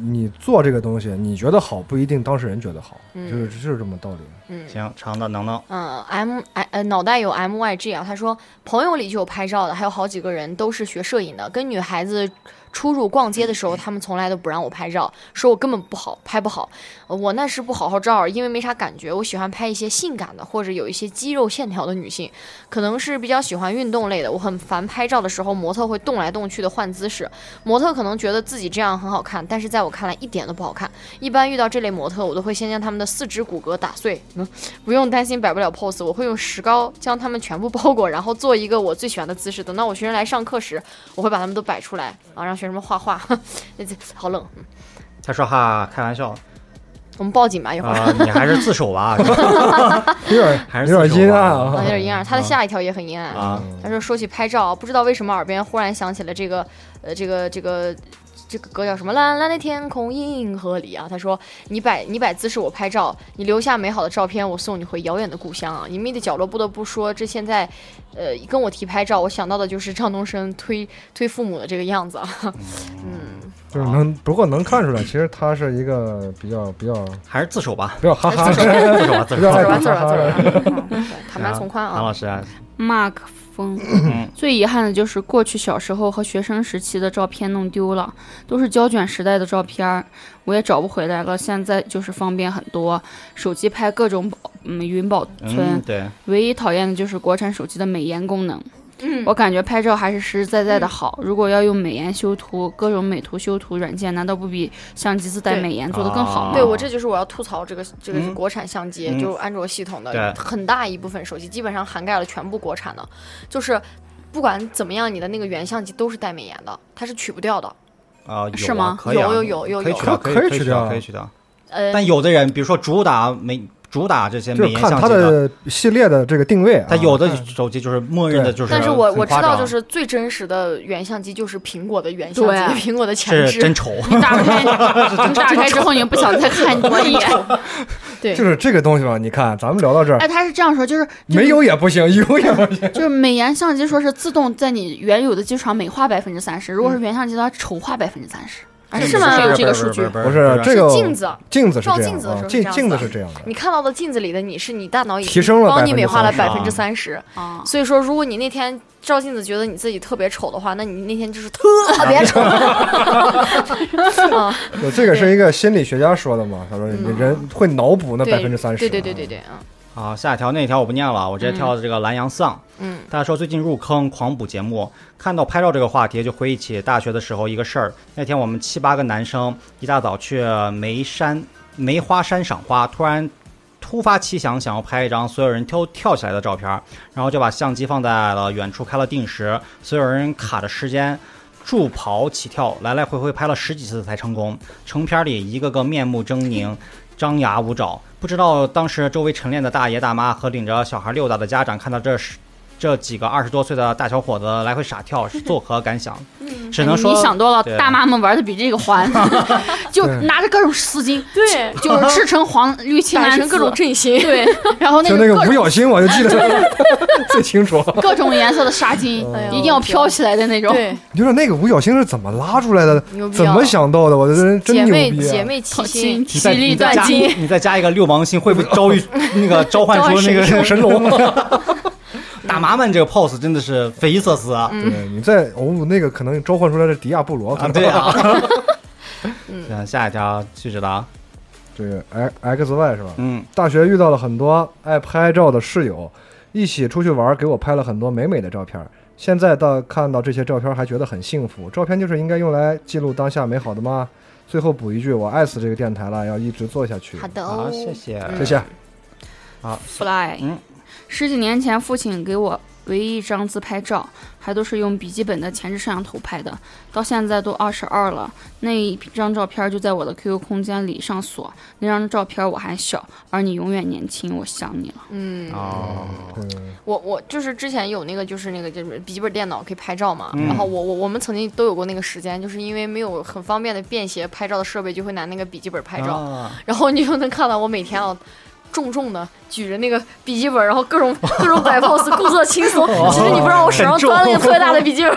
[SPEAKER 2] 你做这个东西，你觉得好不一定当事人觉得好，
[SPEAKER 3] 嗯
[SPEAKER 2] 就是就是这么道理。
[SPEAKER 3] 嗯。
[SPEAKER 1] 行，长的能能，
[SPEAKER 3] 嗯，M I 呃脑袋有 M Y G 啊，他说朋友里就有拍照的，还有好几个人都是学摄影的，跟女孩子出入逛街的时候，他们从来都不让我拍照，说我根本不好拍不好。呃我那是不好好照，因为没啥感觉。我喜欢拍一些性感的或者有一些肌肉线条的女性，可能是比较喜欢运动类的。我很烦拍照的时候模特会动来动去的换姿势，模特可能觉得自己这样很好看，但是在我看来一点都不好看。一般遇到这类模特，我都会先将他们的四肢骨骼打碎，嗯，不用担心摆不了 pose，我会用石膏将它们全部包裹，然后做一个我最喜欢的姿势。等到我学生来上课时，我会把它们都摆出来，啊，让学什么画画。[laughs] 那这好冷，嗯
[SPEAKER 1] 他说哈，开玩笑
[SPEAKER 3] 我们报警吧，一会儿。
[SPEAKER 1] 啊，你还是自首吧 [laughs]
[SPEAKER 2] 有点
[SPEAKER 1] 还是
[SPEAKER 2] 有点阴暗
[SPEAKER 3] 啊，有
[SPEAKER 2] 啊。
[SPEAKER 3] 点阴暗。他的下一条也很阴暗。
[SPEAKER 1] 啊，
[SPEAKER 3] 他说说起拍照，不知道为什么耳边忽然想起了这个，呃，这个这个这个歌叫什么？蓝蓝的天空，银河里啊。他说你摆你摆姿势，我拍照，你留下美好的照片，我送你回遥远的故乡啊。隐秘的角落，不得不说，这现在，呃，跟我提拍照，我想到的就是张东升推推父母的这个样子啊。[laughs] 嗯，
[SPEAKER 2] 就是能，不过能看出来，其实他是一个比较比较
[SPEAKER 1] 还是自首吧，
[SPEAKER 2] 比较哈哈
[SPEAKER 3] 自首
[SPEAKER 2] 吧，
[SPEAKER 1] 自首吧，自首吧。
[SPEAKER 3] 自首吧，坦白从宽啊
[SPEAKER 1] 韩老。师啊
[SPEAKER 4] ，Mark 风，最遗憾的就是过去小时候和学生时期的照片弄丢了，都是胶卷时代的照片，我也找不回来了。现在就是方便很多，手机拍各种保嗯云保存，
[SPEAKER 1] 嗯，对，
[SPEAKER 4] 唯一讨厌的就是国产手机的美颜功能。
[SPEAKER 3] 嗯。
[SPEAKER 4] 我感觉拍照还是实实在在的好。如果要用美颜修图，各种美图修图软件，难道不比相机自带美颜做得更好吗？
[SPEAKER 3] 对我这就是我要吐槽这个这个
[SPEAKER 1] 嗯。
[SPEAKER 3] 国产相机，
[SPEAKER 1] 嗯。
[SPEAKER 3] 就是安卓系统的
[SPEAKER 1] 对。
[SPEAKER 3] 很大一部分手机基本上涵盖了全部国产的，就是不管怎么样，你的那个原相机都是带美颜的，它是取不掉的。
[SPEAKER 1] 啊，
[SPEAKER 4] 是吗？
[SPEAKER 3] 有有有有有。
[SPEAKER 1] 可以取掉，
[SPEAKER 2] 可
[SPEAKER 1] 可以取
[SPEAKER 2] 以取掉
[SPEAKER 1] 可以取掉。
[SPEAKER 3] 呃，
[SPEAKER 1] 但有的人，比如说主打美主打这些
[SPEAKER 2] 就是
[SPEAKER 1] 美颜
[SPEAKER 2] 看它
[SPEAKER 1] 相机的，
[SPEAKER 2] 的系列的这个定位啊。
[SPEAKER 1] 它有的手机就是默认的就是
[SPEAKER 3] 但是，我我知道，就是最真实的原相机就是苹果的原相
[SPEAKER 4] 对
[SPEAKER 3] 机，苹果的前置
[SPEAKER 1] 是真，丑。
[SPEAKER 4] 你打开，[laughs] 你打开之后，你不想再看多一眼。[laughs]
[SPEAKER 3] 对
[SPEAKER 2] 就是这个东西吧，你看咱们聊到这儿，
[SPEAKER 4] 哎，他是这样说，就是
[SPEAKER 2] 没，有也不行，有也不行。[laughs]
[SPEAKER 4] 就是美颜相机说是自动在你原有的基础上美化百分之三十，如果是原相机的话，丑化百分之三十。哎
[SPEAKER 3] 是吗
[SPEAKER 4] 是有这个数据。
[SPEAKER 2] 不
[SPEAKER 1] 不
[SPEAKER 2] 是这个
[SPEAKER 3] 镜子。
[SPEAKER 2] 镜子
[SPEAKER 3] 照
[SPEAKER 2] 这样啊
[SPEAKER 3] 镜子的时候，是
[SPEAKER 2] 镜镜子
[SPEAKER 3] 这样的
[SPEAKER 2] 是这样的。
[SPEAKER 3] 你看到的镜子里的你是你大脑已经
[SPEAKER 2] 提升了
[SPEAKER 3] 帮你美化了百分之三十，
[SPEAKER 4] 啊，
[SPEAKER 3] 所以说如果你那天照镜子觉得你自己特别丑的话，那你那天就是特别丑。
[SPEAKER 2] 这个是一个心理学家说的嘛，他说
[SPEAKER 3] 嗯
[SPEAKER 2] 人会脑补那
[SPEAKER 3] 对
[SPEAKER 2] 百分之三十。
[SPEAKER 3] 对对对对对，嗯
[SPEAKER 1] 好，下一条那条我不念了，我直接跳到这个蓝洋丧。
[SPEAKER 3] 嗯
[SPEAKER 1] 大家说最近入坑狂补节目，看到拍照这个话题，就回忆起大学的时候一个事儿。那天我们七八个男生一大早去梅山梅花山赏花，突然突发奇想，想要拍一张所有人跳跳起来的照片，然后就把相机放在了远处开了定时，所有人卡着时间。助跑起跳，来来回回拍了十几次才成功。成片里一个个面目狰狞，张牙舞爪。不知道当时周围晨练的大爷大妈和领着小孩溜达的家长看到这是，这几个二十多岁的大小伙子来回傻跳，是作何感想？[laughs] 只能说
[SPEAKER 4] 你想多了，大妈们玩的比这个欢，[laughs] 就拿着各种丝巾，
[SPEAKER 3] 对，
[SPEAKER 4] 就是赤橙黄 [laughs] 绿青蓝
[SPEAKER 3] 成各种阵型。
[SPEAKER 4] 对，然后那
[SPEAKER 2] 就那个五角星，我就记得最清楚。
[SPEAKER 4] 各种颜色的纱巾，一定要飘起来的那种。
[SPEAKER 3] 对，
[SPEAKER 2] 你就说那个五角星是怎么拉出来的？怎么想到的？我这人真
[SPEAKER 3] 姐
[SPEAKER 2] 牛逼、
[SPEAKER 3] 姐妹齐
[SPEAKER 4] 好
[SPEAKER 3] 心
[SPEAKER 4] 亲，
[SPEAKER 1] 你
[SPEAKER 4] 其利
[SPEAKER 1] 再你再加
[SPEAKER 4] 断金。
[SPEAKER 1] 你再加一个六芒星，会不会遭遇那个召唤出那个神龙？大麻们这个 pose 真的是匪夷所思啊！
[SPEAKER 3] 嗯
[SPEAKER 2] 对你再哦，那个可能召唤出来的迪亚布罗，可
[SPEAKER 1] 啊，
[SPEAKER 2] 能
[SPEAKER 1] 对啊。[laughs]
[SPEAKER 3] 嗯
[SPEAKER 1] 嗯，下一条继续的啊，
[SPEAKER 2] 这个 X X Y 是吧？
[SPEAKER 1] 嗯，
[SPEAKER 2] 大学遇到了很多爱拍照的室友，一起出去玩，给我拍了很多美美的照片。现在到看到这些照片，还觉得很幸福。照片就是应该用来记录当下美好的吗？最后补一句，我爱死这个电台了，要一直做下去。
[SPEAKER 3] 好的
[SPEAKER 1] 好，谢，谢
[SPEAKER 2] 谢。谢好。
[SPEAKER 4] Fly，
[SPEAKER 1] 嗯
[SPEAKER 4] 十几年前父亲给我唯一一张自拍照，还都是用笔记本的前置摄像头拍的，到现在都二十二了，那一张照片就在我的 QQ 空间里上锁。那张照片我还小，而你永远年轻，我想你了。
[SPEAKER 3] 嗯，
[SPEAKER 1] 哦，
[SPEAKER 2] 嗯，
[SPEAKER 3] 我我就是之前有那个就是那个就是笔记本电脑可以拍照嘛，
[SPEAKER 1] 嗯
[SPEAKER 3] 然后我我我们曾经都有过那个时间，就是因为没有很方便的便携拍照的设备，就会拿那个笔记本拍照，
[SPEAKER 1] 啊
[SPEAKER 3] 然后你就能看到我每天啊。重重的举着那个笔记本，然后各种 [laughs] 各种摆 pose，故作轻松。其实你不知道我手上端了一个特别大的笔记本，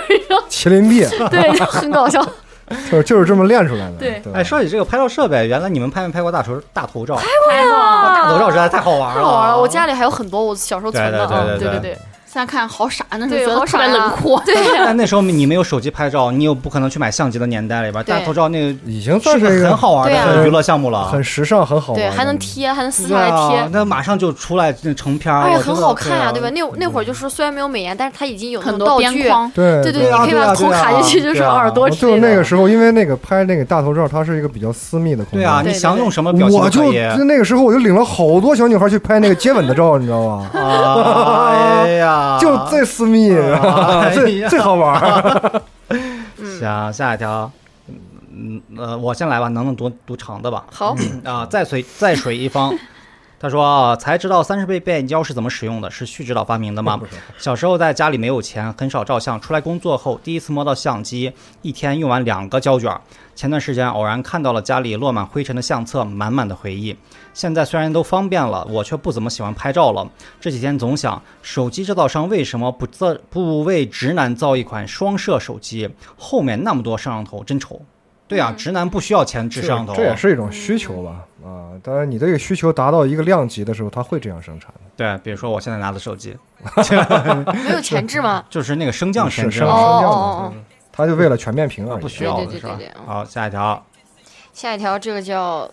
[SPEAKER 2] 麒麟臂
[SPEAKER 3] 对，就很搞笑。[laughs]
[SPEAKER 2] 就是就是这么练出来的。
[SPEAKER 3] 对
[SPEAKER 2] 吧
[SPEAKER 1] 哎，说起这个拍照设备，原来你们拍没拍过大头大头照？
[SPEAKER 4] 拍过，
[SPEAKER 1] 大头照实在太好玩了，
[SPEAKER 3] 太好玩了！我家里还有很多我小时候存的
[SPEAKER 1] 对对
[SPEAKER 3] 啊，
[SPEAKER 1] 对对对
[SPEAKER 3] 对对。
[SPEAKER 4] 现在看好傻，那时候
[SPEAKER 3] 对
[SPEAKER 4] 觉得特别
[SPEAKER 3] 好傻呀
[SPEAKER 4] 冷酷。
[SPEAKER 3] 对 [laughs]
[SPEAKER 1] 但那时候你没有手机拍照，你又不可能去买相机的年代里边，大头照那个
[SPEAKER 2] 已经算
[SPEAKER 1] 是很好玩的娱乐项目了。
[SPEAKER 2] 很时尚、很好玩
[SPEAKER 3] 对，还能贴，还能撕下来
[SPEAKER 1] 啊
[SPEAKER 3] 贴，，
[SPEAKER 1] 那马上就出来那成片儿，
[SPEAKER 3] 哎呀，很好看呀，
[SPEAKER 1] 对啊
[SPEAKER 3] 对吧？那那会儿就是虽然没有美颜，但是它已经有
[SPEAKER 4] 很多
[SPEAKER 3] 道具，
[SPEAKER 4] 边框，
[SPEAKER 2] 对
[SPEAKER 3] 对
[SPEAKER 1] 对啊
[SPEAKER 3] 你可以把头卡进去，就是耳朵。
[SPEAKER 2] 就是那个时候，因为那个拍那个大头照，它是一个比较私密的空间。
[SPEAKER 1] 对啊，你想用什么表情
[SPEAKER 2] 我。就那个时候，我就领了好多小女孩去拍那个接吻的照，你知道吗？[laughs]
[SPEAKER 1] 啊，哎呀，
[SPEAKER 2] 就最私密，
[SPEAKER 1] 啊 [laughs]
[SPEAKER 2] 最
[SPEAKER 1] 呀
[SPEAKER 2] 最好玩儿。
[SPEAKER 1] 行，下一条，嗯呃，我先来吧，能不能读读长的吧？
[SPEAKER 3] 好，
[SPEAKER 1] 啊，在水在水一方。他说啊，才知道三十倍变焦是怎么使用的，是旭指导发明的吗？小时候在家里没有钱，很少照相。出来工作后，第一次摸到相机，一天用完两个胶卷。前段时间偶然看到了家里落满灰尘的相册，满满的回忆。现在虽然都方便了，我却不怎么喜欢拍照了。这几天总想，手机制造商为什么不造不为直男造一款双摄手机？后面那么多摄像头，真丑。对啊，直男不需要前置摄像头。
[SPEAKER 2] 这也是一种需求吧？啊，当然你这个需求达到一个量级的时候，它会这样生产的。
[SPEAKER 1] 对，比如说我现在拿的手机，[laughs]
[SPEAKER 3] 没有前置吗？[laughs]
[SPEAKER 1] 就是那个升降前
[SPEAKER 2] 是升
[SPEAKER 1] 置嘛，
[SPEAKER 3] 哦
[SPEAKER 2] 降
[SPEAKER 3] 哦哦
[SPEAKER 2] 的，它就为了全面屏而已。
[SPEAKER 1] 不需要
[SPEAKER 3] 对
[SPEAKER 1] 的是吧
[SPEAKER 3] 对对对对？
[SPEAKER 1] 好，下一条
[SPEAKER 3] 下一条，这个叫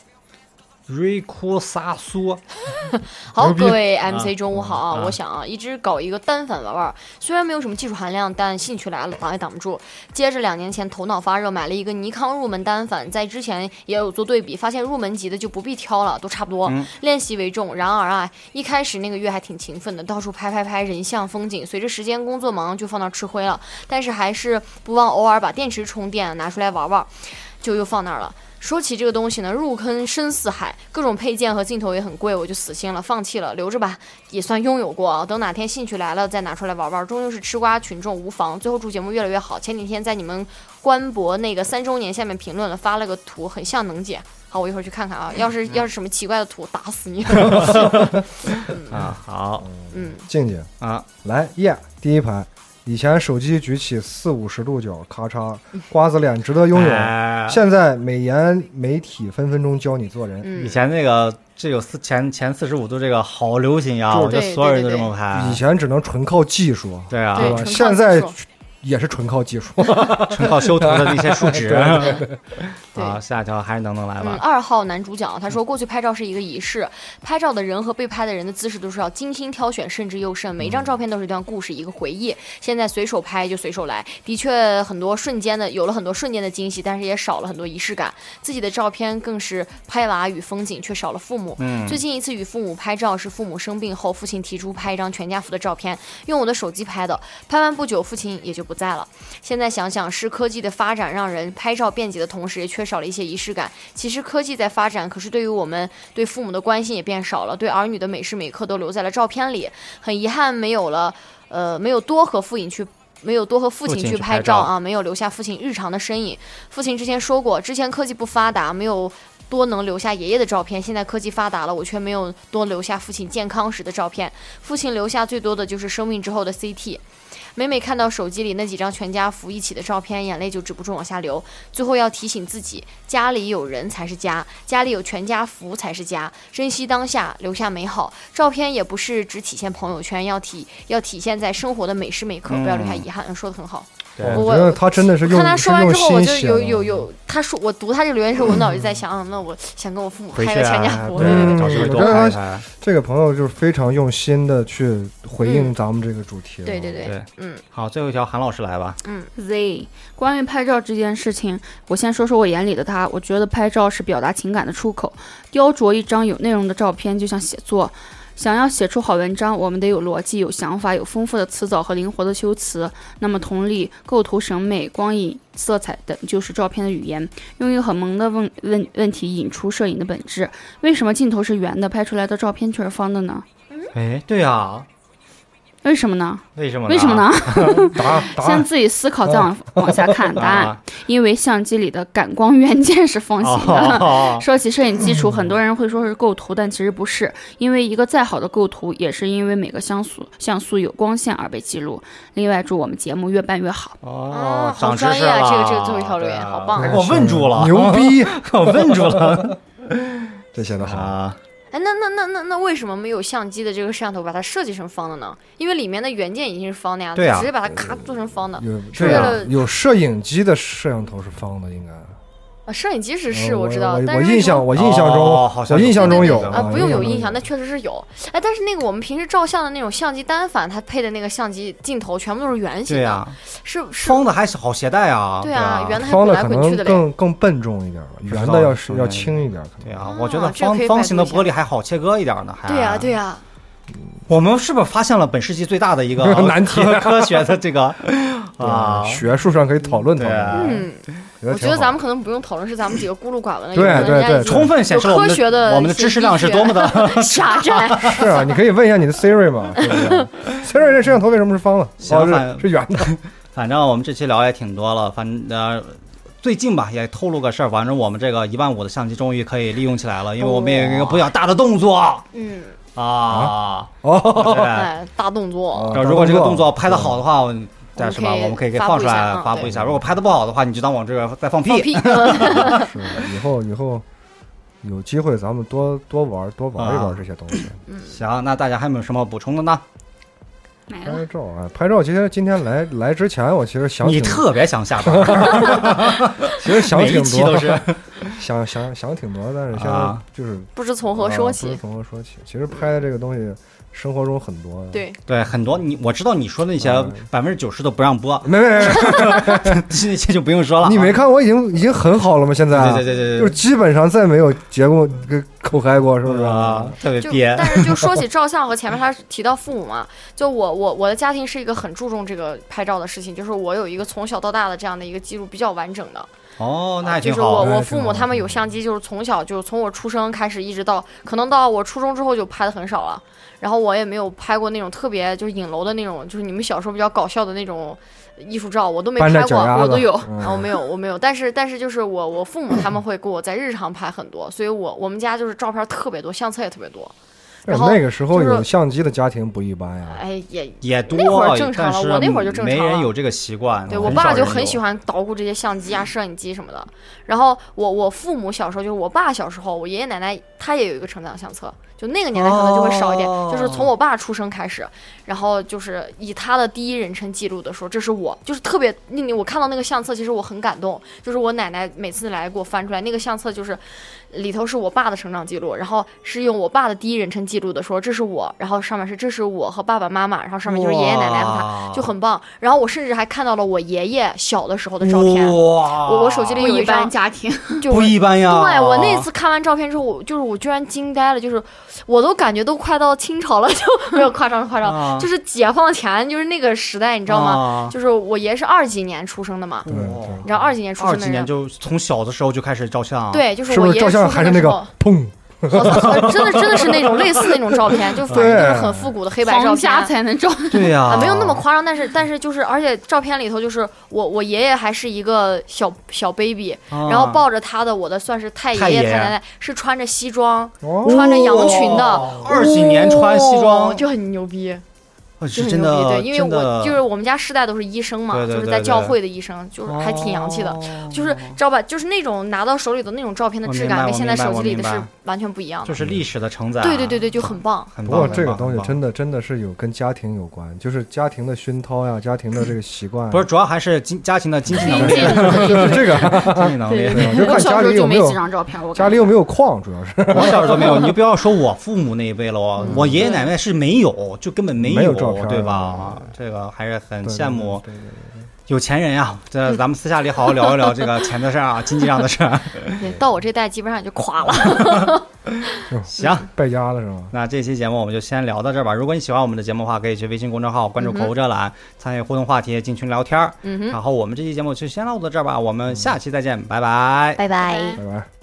[SPEAKER 1] 瑞库萨苏，[laughs]
[SPEAKER 3] 好，各位
[SPEAKER 1] 啊
[SPEAKER 3] MC 中午好啊！
[SPEAKER 1] 啊
[SPEAKER 3] 我想啊，一直搞一个单反玩玩，虽然没有什么技术含量，但兴趣来了，挡也挡不住。接着两年前头脑发热，买了一个尼康入门单反，在之前也有做对比，发现入门级的就不必挑了，都差不多。
[SPEAKER 1] 嗯
[SPEAKER 3] 练习为重。然而啊，一开始那个月还挺勤奋的，到处拍拍拍人像风景。随着时间工作忙，就放那儿吃灰了。但是还是不忘偶尔把电池充电，拿出来玩玩，就又放那儿了。说起这个东西呢，入坑深似海，各种配件和镜头也很贵，我就死心了，放弃了，留着吧，也算拥有过啊。等哪天兴趣来了再拿出来玩玩，终究是吃瓜群众无妨。最后祝节目越来越好。前几天在你们官博那个三周年下面评论了，发了个图，很像能姐。好，我一会儿去看看啊。[laughs] 要是要是什么奇怪的图，打死你。[laughs]
[SPEAKER 1] 啊，好
[SPEAKER 3] 嗯，
[SPEAKER 2] 静静
[SPEAKER 1] 啊，
[SPEAKER 2] 来耶，第一排。以前手机举起四五十度角，咔嚓，瓜子脸值得拥有。
[SPEAKER 1] 哎
[SPEAKER 2] 现在美颜媒体分分钟教你做人。
[SPEAKER 3] 嗯
[SPEAKER 1] 以前那个这有四前前四十五度这个好流行呀，
[SPEAKER 2] 就
[SPEAKER 1] 我觉得所有人都这么拍
[SPEAKER 2] 以。前只能纯靠技术，
[SPEAKER 1] 对啊，
[SPEAKER 3] 对吧
[SPEAKER 2] 现在也是纯靠技术。[laughs]
[SPEAKER 1] 纯靠修图的那些数值。[laughs]
[SPEAKER 3] 对
[SPEAKER 1] 啊，[laughs] 下一条还是能能来
[SPEAKER 3] 嗯，
[SPEAKER 1] 吧？
[SPEAKER 3] 二号男主角他说，过去拍照是一个仪式，拍照的人和被拍的人的姿势都是要精心挑选，慎之又慎，每一张照片都是一段故事，一个回忆。现在随手拍就随手来，的确很多瞬间的有了很多瞬间的惊喜，但是也少了很多仪式感。自己的照片更是拍娃与风景，却少了父母。
[SPEAKER 1] 嗯，
[SPEAKER 3] 最近一次与父母拍照是父母生病后，父亲提出拍一张全家福的照片，用我的手机拍的。拍完不久，父亲也就不在了。现在想想，是科技的发展让人拍照便捷的同时，也缺少了一些仪式感。其实科技在发展，可是对于我们对父母的关心也变少了，对儿女的每时每刻都留在了照片里。很遗憾，没有了。呃没有多和父亲去。没有多和父亲去
[SPEAKER 1] 拍照
[SPEAKER 3] 拍照啊，没有留下父亲日常的身影。父亲之前说过，之前科技不发达，没有多能留下爷爷的照片。现在科技发达了，我却没有多留下父亲健康时的照片。父亲留下最多的就是生病之后的 CT。每每看到手机里那几张全家福一起的照片，眼泪就止不住往下流。最后要提醒自己，家里有人才是家，家里有全家福才是家。珍惜当下，留下美好。照片也不是只体现朋友圈，要体要体现在生活的每时每刻，不要留下遗憾。嗯，说的很好。
[SPEAKER 1] 对
[SPEAKER 3] 我
[SPEAKER 2] 我觉得他真的是用
[SPEAKER 3] 看他说完之后，我就有有有，他说我读他这个留言的时候，我脑子在想，嗯那我想跟我父母拍个全家
[SPEAKER 1] 啊，
[SPEAKER 3] 福。
[SPEAKER 1] 对
[SPEAKER 3] 对对。
[SPEAKER 2] 这个朋友就是非常用心的去回应咱们这个主题。
[SPEAKER 3] 对对对
[SPEAKER 1] 对，
[SPEAKER 3] 嗯
[SPEAKER 1] 好，最后一条，韩老师来吧。
[SPEAKER 4] 嗯 Z，关于拍照这件事情，我先说说我眼里的他。我觉得拍照是表达情感的出口，雕琢一张有内容的照片，就像写作。想要写出好文章，我们得有逻辑、有想法、有丰富的词藻和灵活的修辞。那么，同理，构图审美、光影、色彩等就是照片的语言。用一个很萌的问问问题引出摄影的本质：为什么镜头是圆的，拍出来的照片却是方的呢？
[SPEAKER 1] 哎，对啊，
[SPEAKER 4] 为什么呢？
[SPEAKER 1] 为什么？
[SPEAKER 4] 为什么？呢？[laughs]
[SPEAKER 2] 答答 [laughs]
[SPEAKER 4] 先自己思考，再往 [laughs] 往下看答案。
[SPEAKER 1] 啊，
[SPEAKER 4] 因为相机里的感光元件是方形的。
[SPEAKER 1] 哦，
[SPEAKER 4] 说起摄影基础，很多人会说是构图，但其实不是，因为一个再好的构图，也是因为每个像素像素有光线而被记录。另外，祝我们节目越办越好。
[SPEAKER 1] 哦，
[SPEAKER 3] 好专业啊。这个这个最后一条留言好棒
[SPEAKER 1] 给我问住了，
[SPEAKER 2] 牛逼，
[SPEAKER 1] 我问住了
[SPEAKER 2] 这写的好。
[SPEAKER 1] 啊！
[SPEAKER 3] 哎，那那那那那为什么没有相机的这个摄像头把它设计成方的呢？因为里面的元件已经是方的呀，
[SPEAKER 1] 对啊
[SPEAKER 3] 直接把它咔做成方的。
[SPEAKER 2] 有
[SPEAKER 3] 是
[SPEAKER 2] 对啊
[SPEAKER 3] 为了
[SPEAKER 2] 有摄影机的摄像头是方的，应该。
[SPEAKER 3] 啊，摄影机是
[SPEAKER 2] 呃
[SPEAKER 3] 是我知道，
[SPEAKER 2] 我印象我印象中
[SPEAKER 1] 哦好像
[SPEAKER 2] 我印象中有
[SPEAKER 3] 啊，不用有印
[SPEAKER 2] 印
[SPEAKER 3] 象，那确实是有。哎，但是那个我们平时照相的那种相机单反，它配的那个相机镜头全部都是圆形的，是是，
[SPEAKER 1] 方的还是好携带啊。
[SPEAKER 3] 对
[SPEAKER 1] 啊，
[SPEAKER 3] 圆的还滚
[SPEAKER 2] 方的可能
[SPEAKER 3] 来滚去的。
[SPEAKER 2] 更更笨重一点吧，圆的要
[SPEAKER 1] 是
[SPEAKER 2] 要轻一点。可能
[SPEAKER 1] 对啊
[SPEAKER 3] 啊，
[SPEAKER 1] 我觉得方方形的玻璃还好切割一点呢，还
[SPEAKER 3] 对呀对呀，
[SPEAKER 1] 我们是不是发现了本世纪最大的一个 [laughs]
[SPEAKER 2] 难题
[SPEAKER 1] 科科学的这个 [laughs] 啊？
[SPEAKER 2] 学术上可以讨论讨论。
[SPEAKER 3] 嗯，我觉得咱们可能不用讨论，是咱们几个孤陋寡闻了。
[SPEAKER 2] 对对对
[SPEAKER 1] 充分显示了我们
[SPEAKER 3] 有科学的
[SPEAKER 1] 我们的知识量是多么的 [laughs]
[SPEAKER 3] 狭窄。[laughs]
[SPEAKER 2] 是啊，你可以问一下你的 Siri 嘛对不对，[laughs] Siri 这摄像头为什么是方的？是是圆的。
[SPEAKER 1] 反正我们这期聊也挺多了，反正呃。最近吧，也透露个事儿，反正我们这个一万五的相机终于可以利用起来了，因为我们有一个比较大的动作
[SPEAKER 3] 嗯，
[SPEAKER 1] 啊。
[SPEAKER 2] 哦，
[SPEAKER 1] 对，
[SPEAKER 3] 哎，大动作。
[SPEAKER 2] 哦
[SPEAKER 1] 然后如果这个动作拍的好的话，但是吧，我们可以给放出来发布一下。如果拍的不好的话，你就当我这个在放
[SPEAKER 3] 放
[SPEAKER 1] 屁。[laughs]
[SPEAKER 2] 是以后以后有机会咱们多多玩多玩一玩这些东西。
[SPEAKER 1] 行，那大家还有没有什么补充的呢？
[SPEAKER 2] 拍照啊，拍照。其实今天来来之前，我其实想
[SPEAKER 1] 你特别想下班，[laughs]
[SPEAKER 2] 其实想挺多，想想想挺多，但是现在
[SPEAKER 1] 啊
[SPEAKER 2] 就是
[SPEAKER 3] 不知从何说
[SPEAKER 2] 啊不
[SPEAKER 3] 起
[SPEAKER 2] 知。从何说起。其实拍的这个东西，生活中很多。，
[SPEAKER 3] 对，
[SPEAKER 1] 对很多你我知道你说的那些
[SPEAKER 2] 嗯
[SPEAKER 1] 百分之九十都不让播，
[SPEAKER 2] 没没没，[laughs]
[SPEAKER 1] 这些就不用说了啊。
[SPEAKER 2] 你没看我已经已经很好了吗？现在
[SPEAKER 1] 对对对对对，
[SPEAKER 2] 就基本上再没有节目跟口嗨过，是不是？
[SPEAKER 1] 啊，特别
[SPEAKER 3] 就
[SPEAKER 1] 憋。
[SPEAKER 3] 但是就说起照相和前面他提到父母嘛，[laughs] 就我我我的家庭是一个很注重这个拍照的事情，就是我有一个从小到大的这样的一个记录比较完整的。
[SPEAKER 1] 哦，那还
[SPEAKER 3] 就是
[SPEAKER 1] 挺好。
[SPEAKER 3] 我我父母他们有相机，就是从小就是从我出生开始一直到可能到我初中之后就拍的很少了。然后我也没有拍过那种特别就是影楼的那种，就是你们小时候比较搞笑的那种艺术照，我都没拍过，我都有。
[SPEAKER 2] 嗯
[SPEAKER 3] 啊，我没有，我没有。但是但是就是我我父母他们会给我在日常拍很多，所以我我们家就是照片特别多，相册也特别多。然后
[SPEAKER 2] 那个时候有相机的家庭不一般呀。
[SPEAKER 3] 哎，也
[SPEAKER 1] 也多，
[SPEAKER 3] 那会儿正常了我那会儿就正常了
[SPEAKER 1] 没人有这个习惯。
[SPEAKER 3] 对我爸就很喜欢捣鼓这些相机啊、摄影机什么的。然后我我父母小时候，就是我爸小时候，我爷爷奶奶他也有一个成长相册，就那个年代可能就会少一点，
[SPEAKER 1] 哦
[SPEAKER 3] 就是从我爸出生开始，然后就是以他的第一人称记录的时候这是我，就是特别那你我看到那个相册，其实我很感动，就是我奶奶每次来给我翻出来那个相册，就是里头是我爸的成长记录，然后是用我爸的第一人称记录的说这是我，然后上面是这是我和爸爸妈妈，然后上面就是爷爷奶奶和他。
[SPEAKER 1] 哇
[SPEAKER 3] 就很棒。然后我甚至还看到了我爷爷小的时候的照片，
[SPEAKER 1] 哇，
[SPEAKER 3] 我我手机里
[SPEAKER 4] 一
[SPEAKER 3] 有一张
[SPEAKER 4] 般家庭，[laughs]
[SPEAKER 3] 就
[SPEAKER 1] 不一般呀。
[SPEAKER 3] 对我那次看完照片之后，我就是我居然惊呆了，就是我都感觉都快到清朝了，[laughs] 就没有夸张夸张，
[SPEAKER 1] 啊
[SPEAKER 3] 就是解放前就是那个时代，你知道吗？
[SPEAKER 1] 吗？
[SPEAKER 3] 就是我爷是二几年出生的嘛，你知道二几年出生的人，
[SPEAKER 1] 几年就从小的时候就开始照相，，
[SPEAKER 3] 对，就是
[SPEAKER 2] 是不是照
[SPEAKER 3] 我爷爷出
[SPEAKER 2] 相还是那个
[SPEAKER 3] 生的时候，
[SPEAKER 2] 砰 [laughs]
[SPEAKER 3] 真的真的是那种类似那种照片，就反正就是很复古的黑白照
[SPEAKER 4] 皇家
[SPEAKER 3] 片。
[SPEAKER 4] 才能照。[laughs]
[SPEAKER 1] 对呀、
[SPEAKER 3] 啊，没有那么夸张，但是但是就是，而且照片里头就是我我爷爷还是一个小小 baby，、
[SPEAKER 1] 啊。
[SPEAKER 3] 然后抱着他的我的算是太爷
[SPEAKER 1] 爷
[SPEAKER 3] 爷。太奶奶是穿着西装、
[SPEAKER 2] 哦。
[SPEAKER 3] 穿着羊群的，
[SPEAKER 1] 二几年穿西装
[SPEAKER 3] 哦，就很牛逼，
[SPEAKER 1] 哦
[SPEAKER 3] 就是很
[SPEAKER 1] 真的，
[SPEAKER 3] 牛逼。对，因为我就是我们家世代都是医生嘛，就是在教会的医生，就是还挺洋气的。
[SPEAKER 1] 哦
[SPEAKER 3] 就是知道吧？就是那种拿到手里的那种照片的质感，跟现在手机里的是完全不一样的。
[SPEAKER 1] 就是历史的承载啊，
[SPEAKER 3] 对对对对，就很棒。
[SPEAKER 1] 很棒。
[SPEAKER 2] 不过这个东西真的真的是有跟家庭有关，就是家庭的熏陶呀，家庭的这个习惯。
[SPEAKER 1] 不是，主要还是经家庭的经济能力，
[SPEAKER 2] 就是这个，
[SPEAKER 1] 经济能力。
[SPEAKER 4] 我小
[SPEAKER 2] 家里有没有
[SPEAKER 4] 时候就没几张照片，我
[SPEAKER 2] 家里有没有矿，主要是
[SPEAKER 1] 我小时候没有，你就不要说我父母那一辈了哦，我爷爷奶奶是没有，就根本没
[SPEAKER 2] 没有
[SPEAKER 1] 对吧？这个还是很羡慕有钱人呀。这咱们私下里好好聊一聊这个钱的事儿啊，[laughs] 经济上的事儿。
[SPEAKER 3] 对，到我这代基本上就垮了。[laughs]
[SPEAKER 1] 行，
[SPEAKER 2] 败家了是吗？
[SPEAKER 1] 那这期节目我们就先聊到这儿吧。如果你喜欢我们的节目的话，可以去微信公众号关注“口无遮拦”，参与互动话题，进群聊天儿。
[SPEAKER 3] 嗯哼，
[SPEAKER 1] 然后我们这期节目就先唠到这儿吧，我们下期再见，拜拜。
[SPEAKER 3] 拜拜。
[SPEAKER 2] 拜拜。